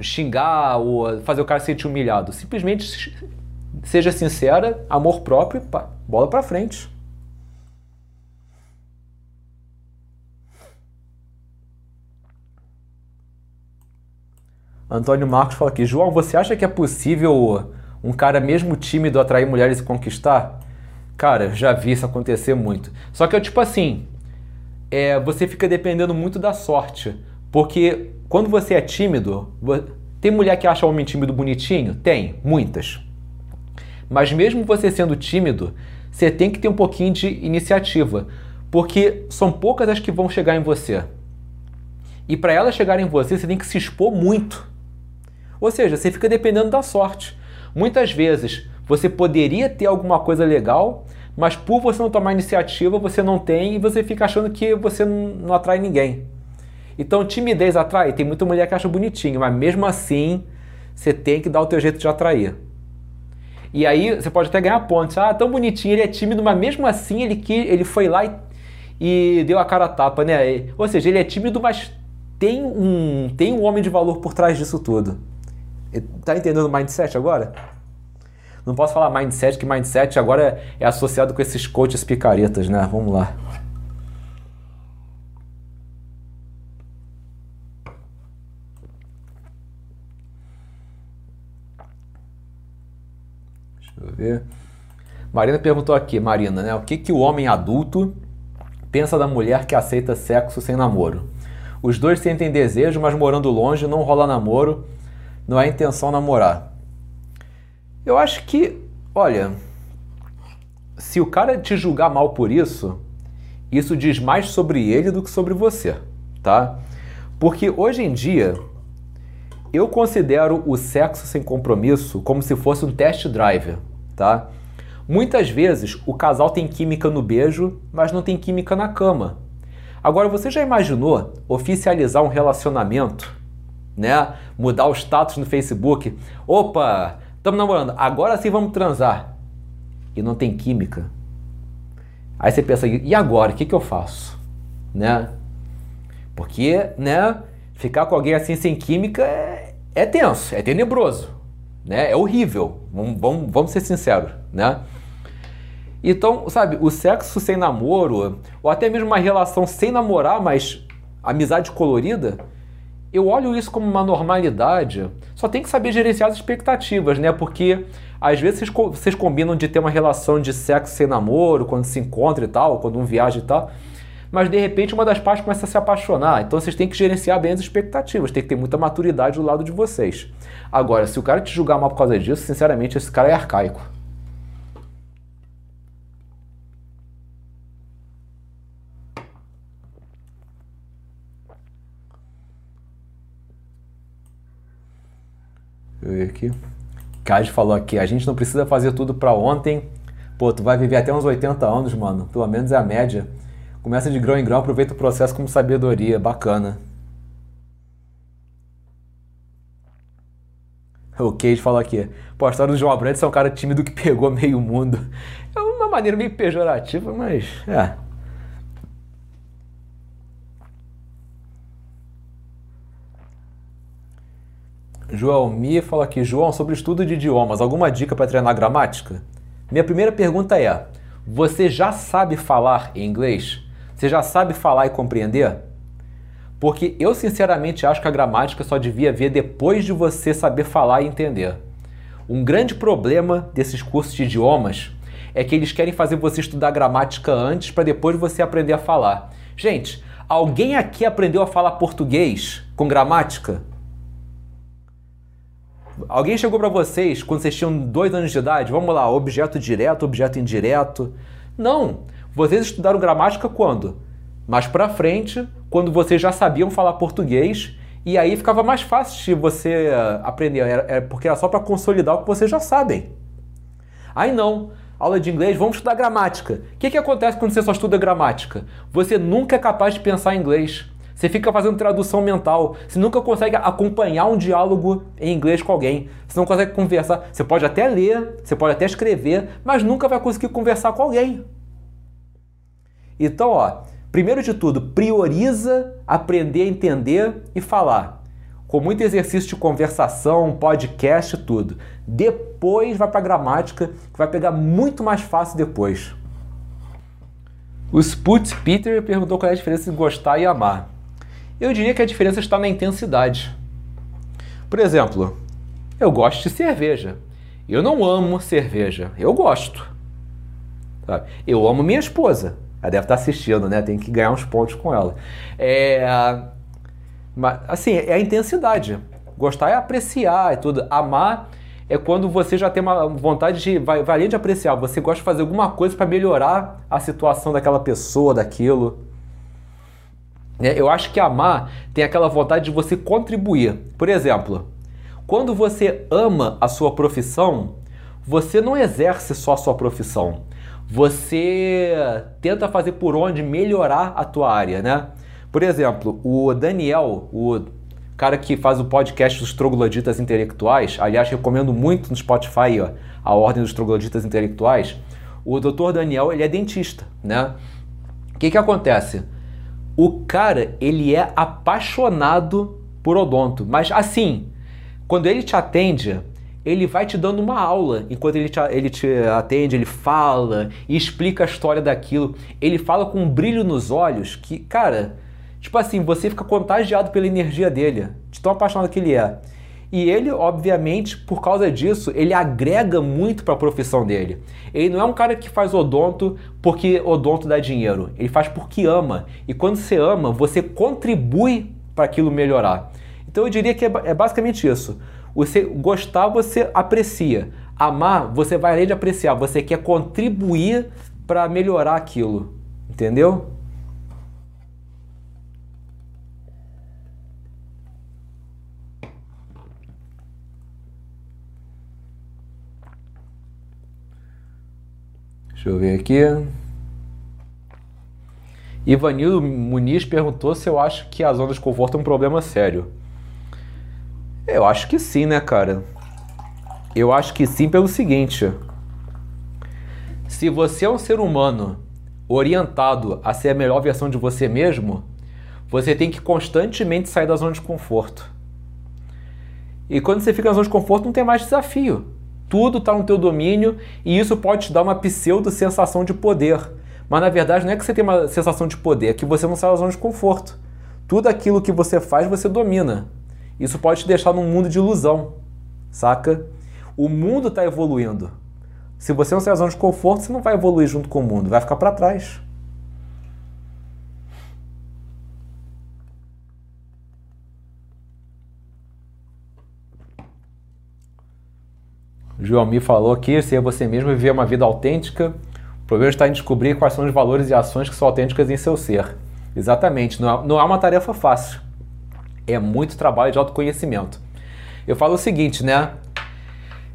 xingar ou fazer o cara se sentir humilhado. Simplesmente seja sincera, amor próprio, pá, bola para frente. Antônio Marcos fala aqui, João, você acha que é possível um cara mesmo tímido atrair mulheres e conquistar? Cara, já vi isso acontecer muito. Só que é tipo assim, é, você fica dependendo muito da sorte. Porque quando você é tímido, tem mulher que acha homem tímido bonitinho? Tem, muitas. Mas mesmo você sendo tímido, você tem que ter um pouquinho de iniciativa, porque são poucas as que vão chegar em você. E para elas chegarem em você, você tem que se expor muito. Ou seja, você fica dependendo da sorte. Muitas vezes você poderia ter alguma coisa legal, mas por você não tomar iniciativa, você não tem e você fica achando que você não, atrai ninguém. Então, timidez atrai? Tem muita mulher que acha bonitinho, mas mesmo assim, você tem que dar o teu jeito de atrair. E aí, você pode até ganhar pontos. Ah, tão bonitinho, ele é tímido, mas mesmo assim, ele, que, ele foi lá e, e deu a cara a tapa, né? Ou seja, ele é tímido, mas tem um, tem um homem de valor por trás disso tudo. Tá entendendo o mindset agora? Não posso falar mindset, que mindset agora é associado com esses coaches picaretas, né? Vamos lá. Deixa eu ver. Marina perguntou aqui, Marina, né? O que, que o homem adulto pensa da mulher que aceita sexo sem namoro? Os dois sentem desejo, mas morando longe não rola namoro, não é intenção namorar. Eu acho que, olha, se o cara te julgar mal por isso, isso diz mais sobre ele do que sobre você, tá? Porque hoje em dia eu considero o sexo sem compromisso como se fosse um test drive, tá? Muitas vezes o casal tem química no beijo, mas não tem química na cama. Agora você já imaginou oficializar um relacionamento, né? Mudar o status no Facebook? Opa, Estamos namorando, agora sim vamos transar. E não tem química. Aí você pensa, e agora? O que, que eu faço? Né? Porque, né? Ficar com alguém assim sem química é, é tenso, é tenebroso, né? É horrível. Vamos, vamos, vamos ser sinceros, né? Então, sabe, o sexo sem namoro, ou até mesmo uma relação sem namorar, mas amizade colorida, eu olho isso como uma normalidade, só tem que saber gerenciar as expectativas, né? Porque às vezes vocês, vocês combinam de ter uma relação de sexo sem namoro, quando se encontra e tal, quando um viaja e tal, mas de repente uma das partes começa a se apaixonar. Então vocês têm que gerenciar bem as expectativas, tem que ter muita maturidade do lado de vocês. Agora, se o cara te julgar mal por causa disso, sinceramente, esse cara é arcaico. Aqui. Cade falou aqui, a gente não precisa fazer tudo para ontem. Pô, tu vai viver até uns 80 anos, mano. Pelo menos é a média. Começa de grão em grão, aproveita o processo como sabedoria. Bacana. O Cage falou aqui. Pô, a história do João Abrantes é um cara tímido que pegou meio mundo. É uma maneira meio pejorativa, mas é. João Mi fala aqui, João, sobre estudo de idiomas, alguma dica para treinar gramática? Minha primeira pergunta é: você já sabe falar inglês? Você já sabe falar e compreender? Porque eu sinceramente acho que a gramática só devia vir depois de você saber falar e entender. Um grande problema desses cursos de idiomas é que eles querem fazer você estudar gramática antes para depois você aprender a falar. Gente, alguém aqui aprendeu a falar português com gramática? Alguém chegou para vocês quando vocês tinham dois anos de idade? Vamos lá, objeto direto, objeto indireto. Não. Vocês estudaram gramática quando? Mais para frente, quando vocês já sabiam falar português e aí ficava mais fácil de você eh, aprender, é porque era só para consolidar o que vocês já sabem. Aí não. Aula de inglês, vamos estudar gramática. O que, que acontece quando você só estuda gramática? Você nunca é capaz de pensar em inglês. Você fica fazendo tradução mental. Você nunca consegue acompanhar um diálogo em inglês com alguém. Você não consegue conversar. Você pode até ler, você pode até escrever, mas nunca vai conseguir conversar com alguém. Então, ó, primeiro de tudo, prioriza aprender a entender e falar. Com muito exercício de conversação, podcast, tudo. Depois vai para gramática, que vai pegar muito mais fácil depois. O Sputz Peter perguntou qual é a diferença de gostar e amar. Eu diria que a diferença está na intensidade. Por exemplo, eu gosto de cerveja. Eu não amo cerveja, eu gosto. Eu amo minha esposa. Ela deve estar assistindo, né? Tem que ganhar uns pontos com ela. É, mas, assim, é a intensidade. Gostar é apreciar e é tudo. Amar é quando você já tem uma vontade de, vai, vai além de apreciar, você gosta de fazer alguma coisa para melhorar a situação daquela pessoa, daquilo. É, eu acho que amar tem aquela vontade de você contribuir. Por exemplo, quando você ama a sua profissão, você não exerce só a sua profissão. Você tenta fazer por onde melhorar a tua área, né? Por exemplo, o Daniel, o cara que faz o podcast dos trogloditas intelectuais, aliás, recomendo muito no Spotify ó, a Ordem dos Trogloditas Intelectuais. O Dr. Daniel, ele é dentista, né? O que que acontece? O cara, ele é apaixonado por odonto, mas assim, quando ele te atende, ele vai te dando uma aula. Enquanto ele te, ele te atende, ele fala e explica a história daquilo. Ele fala com um brilho nos olhos que, cara, tipo assim, você fica contagiado pela energia dele, de tão apaixonado que ele é. E ele, obviamente, por causa disso, ele agrega muito para a profissão dele. Ele não é um cara que faz odonto porque odonto dá dinheiro. Ele faz porque ama. E quando você ama, você contribui para aquilo melhorar. Então eu diria que é, é basicamente isso. Você gostar, você aprecia. Amar, você vai além de apreciar, você quer contribuir para melhorar aquilo. Entendeu? Deixa eu ver aqui. Ivanildo Muniz perguntou se eu acho que a zona de conforto é um problema sério. Eu acho que sim, né, cara? Eu acho que sim pelo seguinte. Se você é um ser humano orientado a ser a melhor versão de você mesmo, você tem que constantemente sair da zona de conforto. E quando você fica na zona de conforto, não tem mais desafio. Tudo está no teu domínio e isso pode te dar uma pseudo sensação de poder. Mas na verdade não é que você tem uma sensação de poder, é que você não sai da zona de conforto. Tudo aquilo que você faz, você domina. Isso pode te deixar num mundo de ilusão, saca? O mundo está evoluindo. Se você não sair da zona de conforto, você não vai evoluir junto com o mundo, vai ficar para trás. João me falou que ser você mesmo e viver uma vida autêntica. O problema está em descobrir quais são os valores e ações que são autênticas em seu ser. Exatamente, não é, não é uma tarefa fácil. É muito trabalho de autoconhecimento. Eu falo o seguinte, né?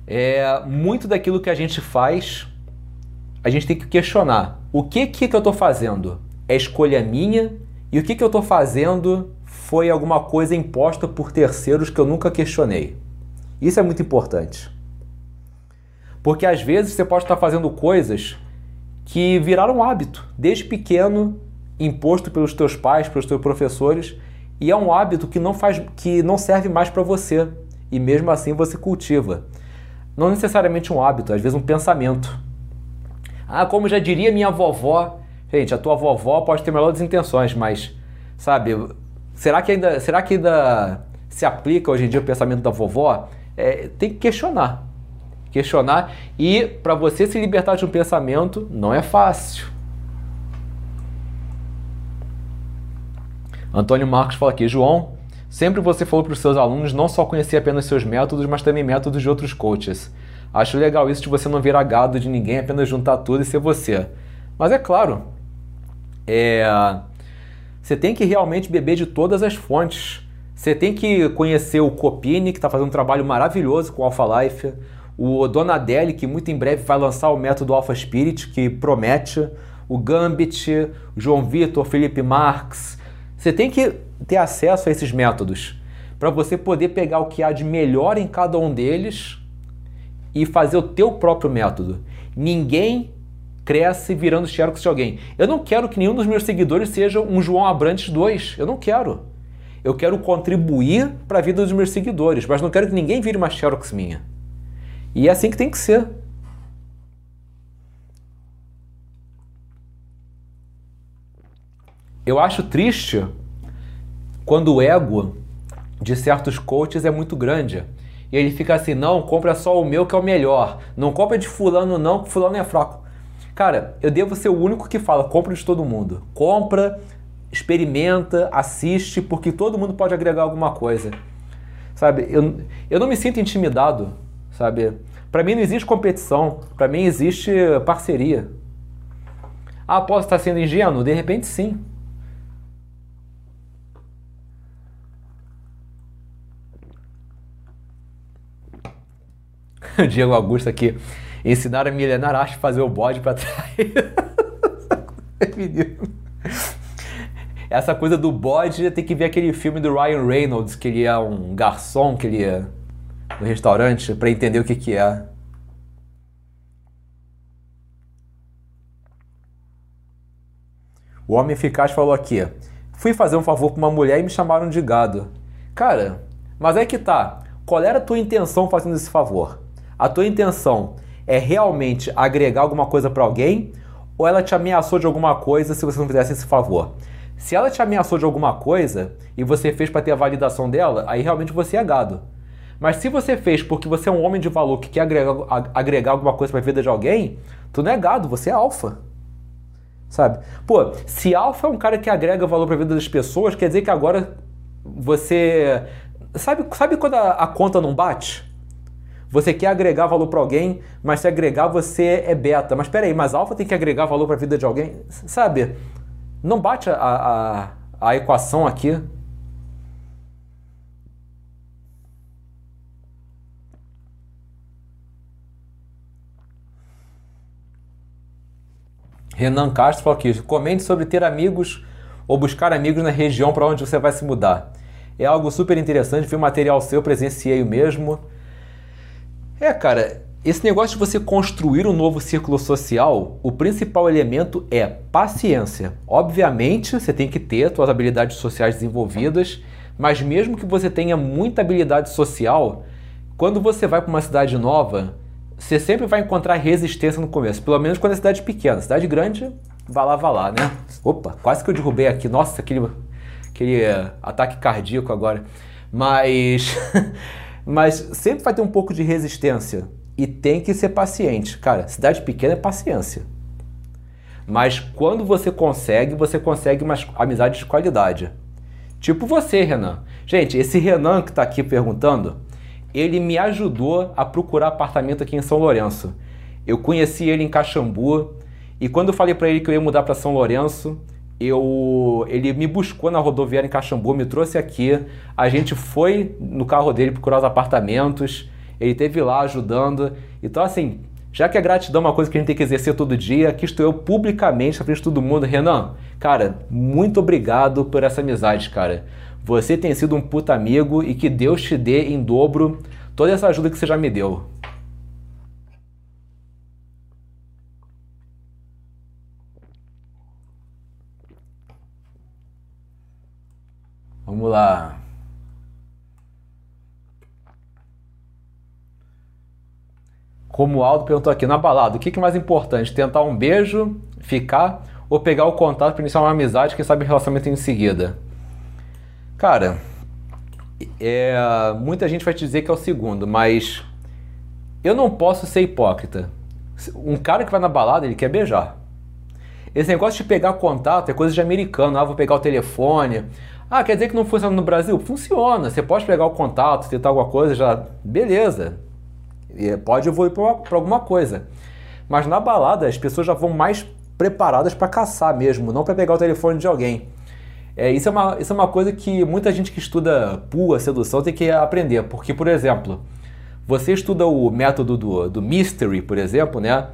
É, muito daquilo que a gente faz, a gente tem que questionar. O que que, que eu estou fazendo? É escolha minha? E o que, que eu estou fazendo foi alguma coisa imposta por terceiros que eu nunca questionei? Isso é muito importante. Porque às vezes você pode estar fazendo coisas que viraram hábito, desde pequeno, imposto pelos teus pais, pelos teus professores, e é um hábito que não faz que não serve mais para você, e mesmo assim você cultiva. Não necessariamente um hábito, às vezes um pensamento. Ah, como já diria minha vovó, gente, a tua vovó pode ter melhores intenções, mas sabe, será que ainda, será que ainda se aplica hoje em dia o pensamento da vovó? É, tem que questionar questionar e para você se libertar de um pensamento não é fácil. Antônio Marcos fala aqui, João, sempre você falou para os seus alunos não só conhecer apenas seus métodos, mas também métodos de outros coaches. Acho legal isso de você não virar gado de ninguém, apenas juntar tudo e ser você. Mas é claro, é, você tem que realmente beber de todas as fontes. Você tem que conhecer o Copini, que está fazendo um trabalho maravilhoso com o Alpha Life o Donadelli, que muito em breve vai lançar o método Alpha Spirit, que promete, o Gambit, João Vitor, Felipe Marx. Você tem que ter acesso a esses métodos para você poder pegar o que há de melhor em cada um deles e fazer o teu próprio método. Ninguém cresce virando xerox de alguém. Eu não quero que nenhum dos meus seguidores seja um João Abrantes 2. Eu não quero. Eu quero contribuir para a vida dos meus seguidores, mas não quero que ninguém vire uma xerox minha. E é assim que tem que ser. Eu acho triste quando o ego de certos coaches é muito grande. E ele fica assim: não, compra só o meu que é o melhor. Não compra de fulano, não, que fulano é fraco. Cara, eu devo ser o único que fala: compra de todo mundo. Compra, experimenta, assiste, porque todo mundo pode agregar alguma coisa. Sabe, eu, eu não me sinto intimidado sabe? Para mim não existe competição, para mim existe parceria. Ah, posso estar sendo ingênuo? De repente sim. Diego Augusto aqui. Ensinar a milenar acho fazer o bode para trás. essa coisa do bode tem que ver aquele filme do Ryan Reynolds, que ele é um garçom, que ele é no restaurante, para entender o que, que é. O homem eficaz falou aqui: fui fazer um favor para uma mulher e me chamaram de gado. Cara, mas é que tá. Qual era a tua intenção fazendo esse favor? A tua intenção é realmente agregar alguma coisa para alguém ou ela te ameaçou de alguma coisa se você não fizesse esse favor? Se ela te ameaçou de alguma coisa e você fez para ter a validação dela, aí realmente você é gado. Mas se você fez porque você é um homem de valor que quer agregar, agregar alguma coisa para a vida de alguém, tu não é gado, você é alfa sabe? Pô, se alfa é um cara que agrega valor para a vida das pessoas, quer dizer que agora você sabe, sabe quando a, a conta não bate? Você quer agregar valor para alguém, mas se agregar você é beta. Mas espera aí, mas alfa tem que agregar valor para a vida de alguém, sabe? Não bate a, a, a equação aqui. Renan Castro falou aqui: comente sobre ter amigos ou buscar amigos na região para onde você vai se mudar. É algo super interessante, vi material seu, presenciei o mesmo. É, cara, esse negócio de você construir um novo círculo social, o principal elemento é paciência. Obviamente, você tem que ter suas habilidades sociais desenvolvidas, mas mesmo que você tenha muita habilidade social, quando você vai para uma cidade nova, você sempre vai encontrar resistência no começo, pelo menos quando é cidade pequena. Cidade grande, vá lá, vá lá, né? Opa, quase que eu derrubei aqui. Nossa, aquele, aquele uh, ataque cardíaco agora. Mas, mas sempre vai ter um pouco de resistência e tem que ser paciente. Cara, cidade pequena é paciência. Mas quando você consegue, você consegue umas amizades de qualidade. Tipo você, Renan. Gente, esse Renan que está aqui perguntando, ele me ajudou a procurar apartamento aqui em São Lourenço. Eu conheci ele em Caxambu e quando eu falei para ele que eu ia mudar para São Lourenço, eu, ele me buscou na rodoviária em Caxambu, me trouxe aqui. A gente foi no carro dele procurar os apartamentos. Ele esteve lá ajudando. Então, assim, já que a gratidão é uma coisa que a gente tem que exercer todo dia, aqui estou eu publicamente na frente de todo mundo. Renan, cara, muito obrigado por essa amizade, cara. Você tem sido um puta amigo e que Deus te dê em dobro toda essa ajuda que você já me deu. Como o Aldo perguntou aqui, na balada, o que é mais importante? Tentar um beijo, ficar ou pegar o contato para iniciar uma amizade, quem sabe relacionamento em seguida? Cara, é, muita gente vai te dizer que é o segundo, mas eu não posso ser hipócrita. Um cara que vai na balada, ele quer beijar. Esse negócio de pegar contato é coisa de americano. Ah, vou pegar o telefone. Ah, quer dizer que não funciona no Brasil? Funciona. Você pode pegar o contato, tentar alguma coisa, já. Beleza. Pode evoluir para alguma coisa. Mas na balada, as pessoas já vão mais preparadas para caçar mesmo, não para pegar o telefone de alguém. É, isso, é uma, isso é uma coisa que muita gente que estuda pua, sedução, tem que aprender. Porque, por exemplo, você estuda o método do, do mystery, por exemplo, né?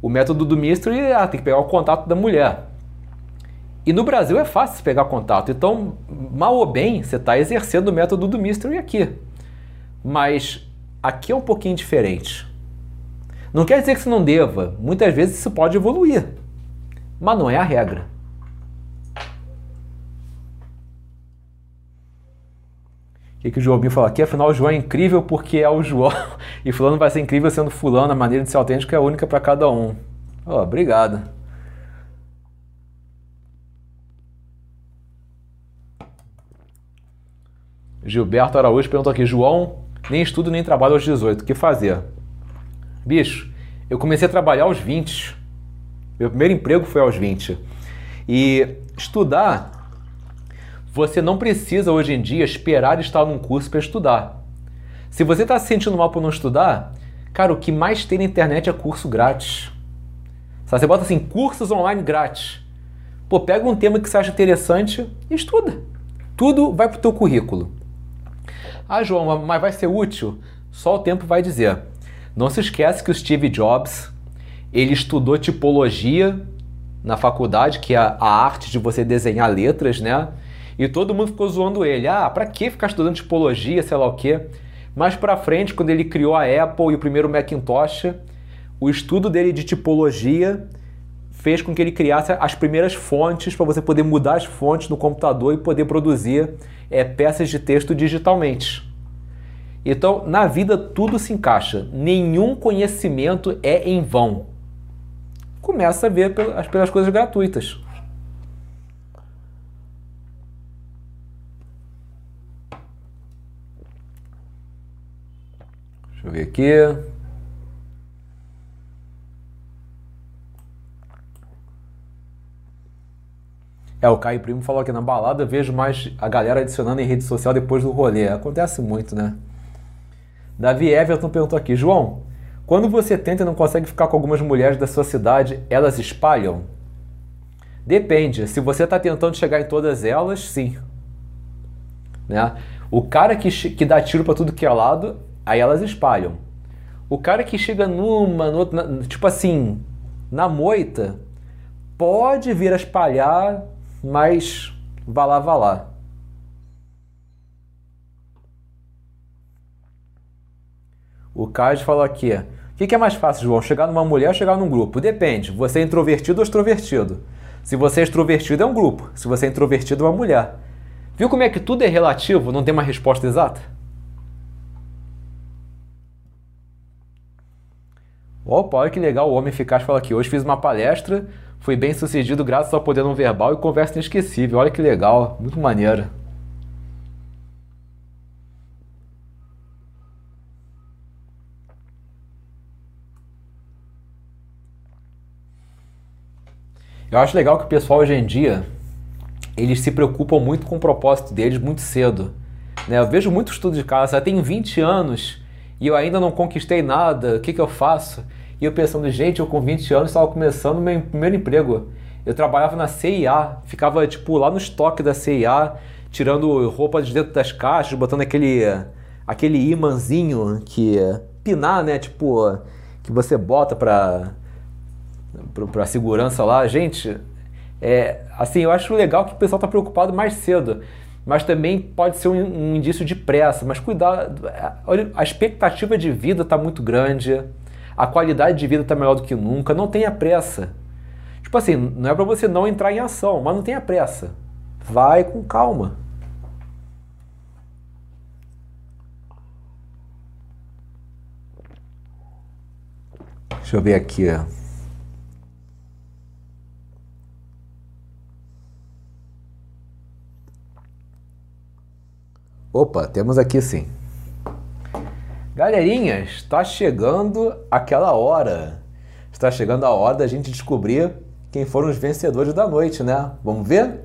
O método do mystery ah, tem que pegar o contato da mulher. E no Brasil é fácil pegar contato. Então, mal ou bem, você está exercendo o método do mystery aqui. Mas aqui é um pouquinho diferente. Não quer dizer que você não deva. Muitas vezes isso pode evoluir. Mas não é a regra. que, que o João Binho fala aqui? Afinal, o João é incrível porque é o João. E fulano vai ser incrível sendo fulano. A maneira de ser autêntico é única para cada um. Oh, obrigado. Gilberto Araújo perguntou aqui: João, nem estudo nem trabalho aos 18. O que fazer? Bicho, eu comecei a trabalhar aos 20. Meu primeiro emprego foi aos 20. E estudar você não precisa hoje em dia esperar estar num curso para estudar. Se você está se sentindo mal por não estudar, cara, o que mais tem na internet é curso grátis. Você bota assim, cursos online grátis. Pô, pega um tema que você acha interessante e estuda. Tudo vai para o teu currículo. Ah, João, mas vai ser útil? Só o tempo vai dizer. Não se esquece que o Steve Jobs, ele estudou tipologia na faculdade, que é a arte de você desenhar letras, né? E todo mundo ficou zoando ele. Ah, pra que ficar estudando tipologia, sei lá o quê? Mais pra frente, quando ele criou a Apple e o primeiro Macintosh, o estudo dele de tipologia fez com que ele criasse as primeiras fontes para você poder mudar as fontes no computador e poder produzir é, peças de texto digitalmente. Então, na vida tudo se encaixa. Nenhum conhecimento é em vão. Começa a ver pelas, pelas coisas gratuitas. Deixa eu ver aqui. É, o Caio Primo falou aqui na balada, vejo mais a galera adicionando em rede social depois do rolê. Acontece muito, né? Davi Everton perguntou aqui, João, quando você tenta e não consegue ficar com algumas mulheres da sua cidade, elas espalham? Depende. Se você está tentando chegar em todas elas, sim. Né? O cara que, que dá tiro para tudo que é lado, aí elas espalham. O cara que chega numa, na, tipo assim, na moita, pode vir a espalhar mas vá lá, vá lá. O Cade falou aqui: o que é mais fácil, João? Chegar numa mulher ou chegar num grupo? Depende. Você é introvertido ou extrovertido? Se você é extrovertido, é um grupo. Se você é introvertido, é uma mulher. Viu como é que tudo é relativo? Não tem uma resposta exata? Opa, olha que legal o homem eficaz fala aqui. Hoje fiz uma palestra Fui bem sucedido graças ao poder não verbal e conversa inesquecível. Olha que legal, muito maneiro. Eu acho legal que o pessoal hoje em dia eles se preocupam muito com o propósito deles muito cedo. Né? Eu vejo muito estudo de casa, tenho 20 anos e eu ainda não conquistei nada, o que, que eu faço? E eu pensando, gente, eu com 20 anos estava começando meu primeiro emprego. Eu trabalhava na CIA, ficava tipo lá no estoque da CIA, tirando roupa de dentro das caixas, botando aquele aquele imãzinho que pinar, né, tipo que você bota para para segurança lá. Gente, é, assim, eu acho legal que o pessoal está preocupado mais cedo, mas também pode ser um, um indício de pressa. Mas cuidado, a expectativa de vida está muito grande a qualidade de vida está melhor do que nunca, não tenha pressa. Tipo assim, não é para você não entrar em ação, mas não tenha pressa. Vai com calma. Deixa eu ver aqui. Opa, temos aqui sim. Galerinha, está chegando aquela hora. Está chegando a hora da gente descobrir quem foram os vencedores da noite, né? Vamos ver?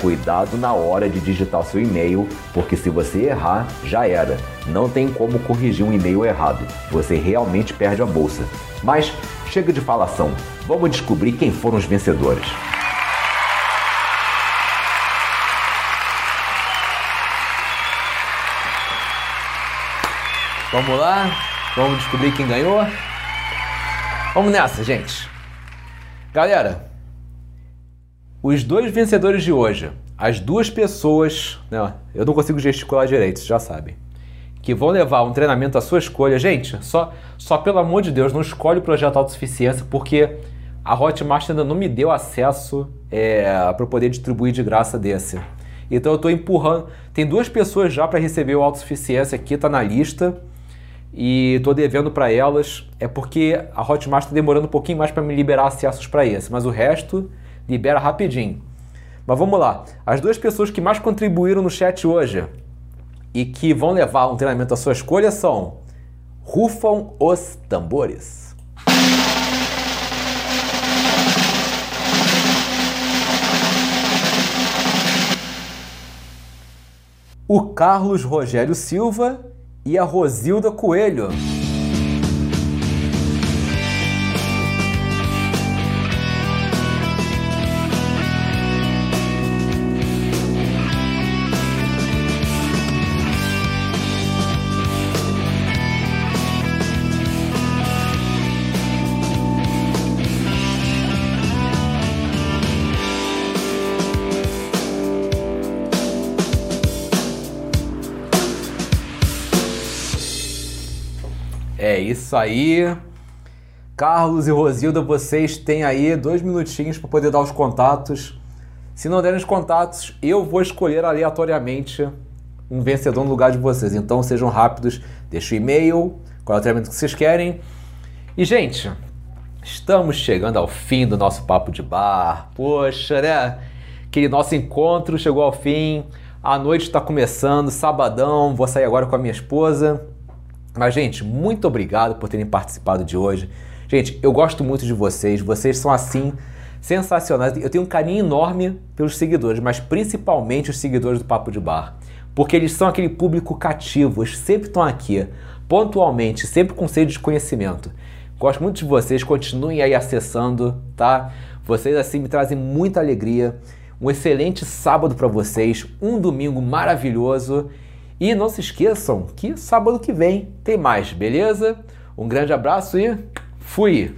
Cuidado na hora de digitar seu e-mail, porque se você errar, já era. Não tem como corrigir um e-mail errado. Você realmente perde a bolsa. Mas chega de falação. Vamos descobrir quem foram os vencedores. Vamos lá? Vamos descobrir quem ganhou? Vamos nessa, gente. Galera, os dois vencedores de hoje, as duas pessoas, né, eu não consigo gesticular direito, já sabem, que vão levar um treinamento à sua escolha. Gente, só, só pelo amor de Deus, não escolhe o projeto autossuficiência, porque a Hotmart ainda não me deu acesso é, para poder distribuir de graça desse. Então eu estou empurrando. Tem duas pessoas já para receber o autossuficiência aqui, está na lista. E estou devendo para elas. É porque a Hotmart está demorando um pouquinho mais para me liberar acessos para esse. Mas o resto libera rapidinho. Mas vamos lá. As duas pessoas que mais contribuíram no chat hoje e que vão levar um treinamento à sua escolha são Rufam os Tambores. O Carlos Rogério Silva e a Rosilda Coelho. Isso aí. Carlos e Rosilda, vocês têm aí dois minutinhos para poder dar os contatos. Se não derem os contatos, eu vou escolher aleatoriamente um vencedor no lugar de vocês. Então sejam rápidos, deixe o e-mail, qual é o treinamento que vocês querem. E, gente, estamos chegando ao fim do nosso papo de bar. Poxa, né? Aquele nosso encontro chegou ao fim. A noite está começando, sabadão, vou sair agora com a minha esposa. Mas, gente, muito obrigado por terem participado de hoje. Gente, eu gosto muito de vocês, vocês são assim sensacionais. Eu tenho um carinho enorme pelos seguidores, mas principalmente os seguidores do Papo de Bar, porque eles são aquele público cativo, eles sempre estão aqui, pontualmente, sempre com sede de conhecimento. Gosto muito de vocês, continuem aí acessando, tá? Vocês assim me trazem muita alegria. Um excelente sábado para vocês, um domingo maravilhoso. E não se esqueçam que sábado que vem tem mais, beleza? Um grande abraço e fui!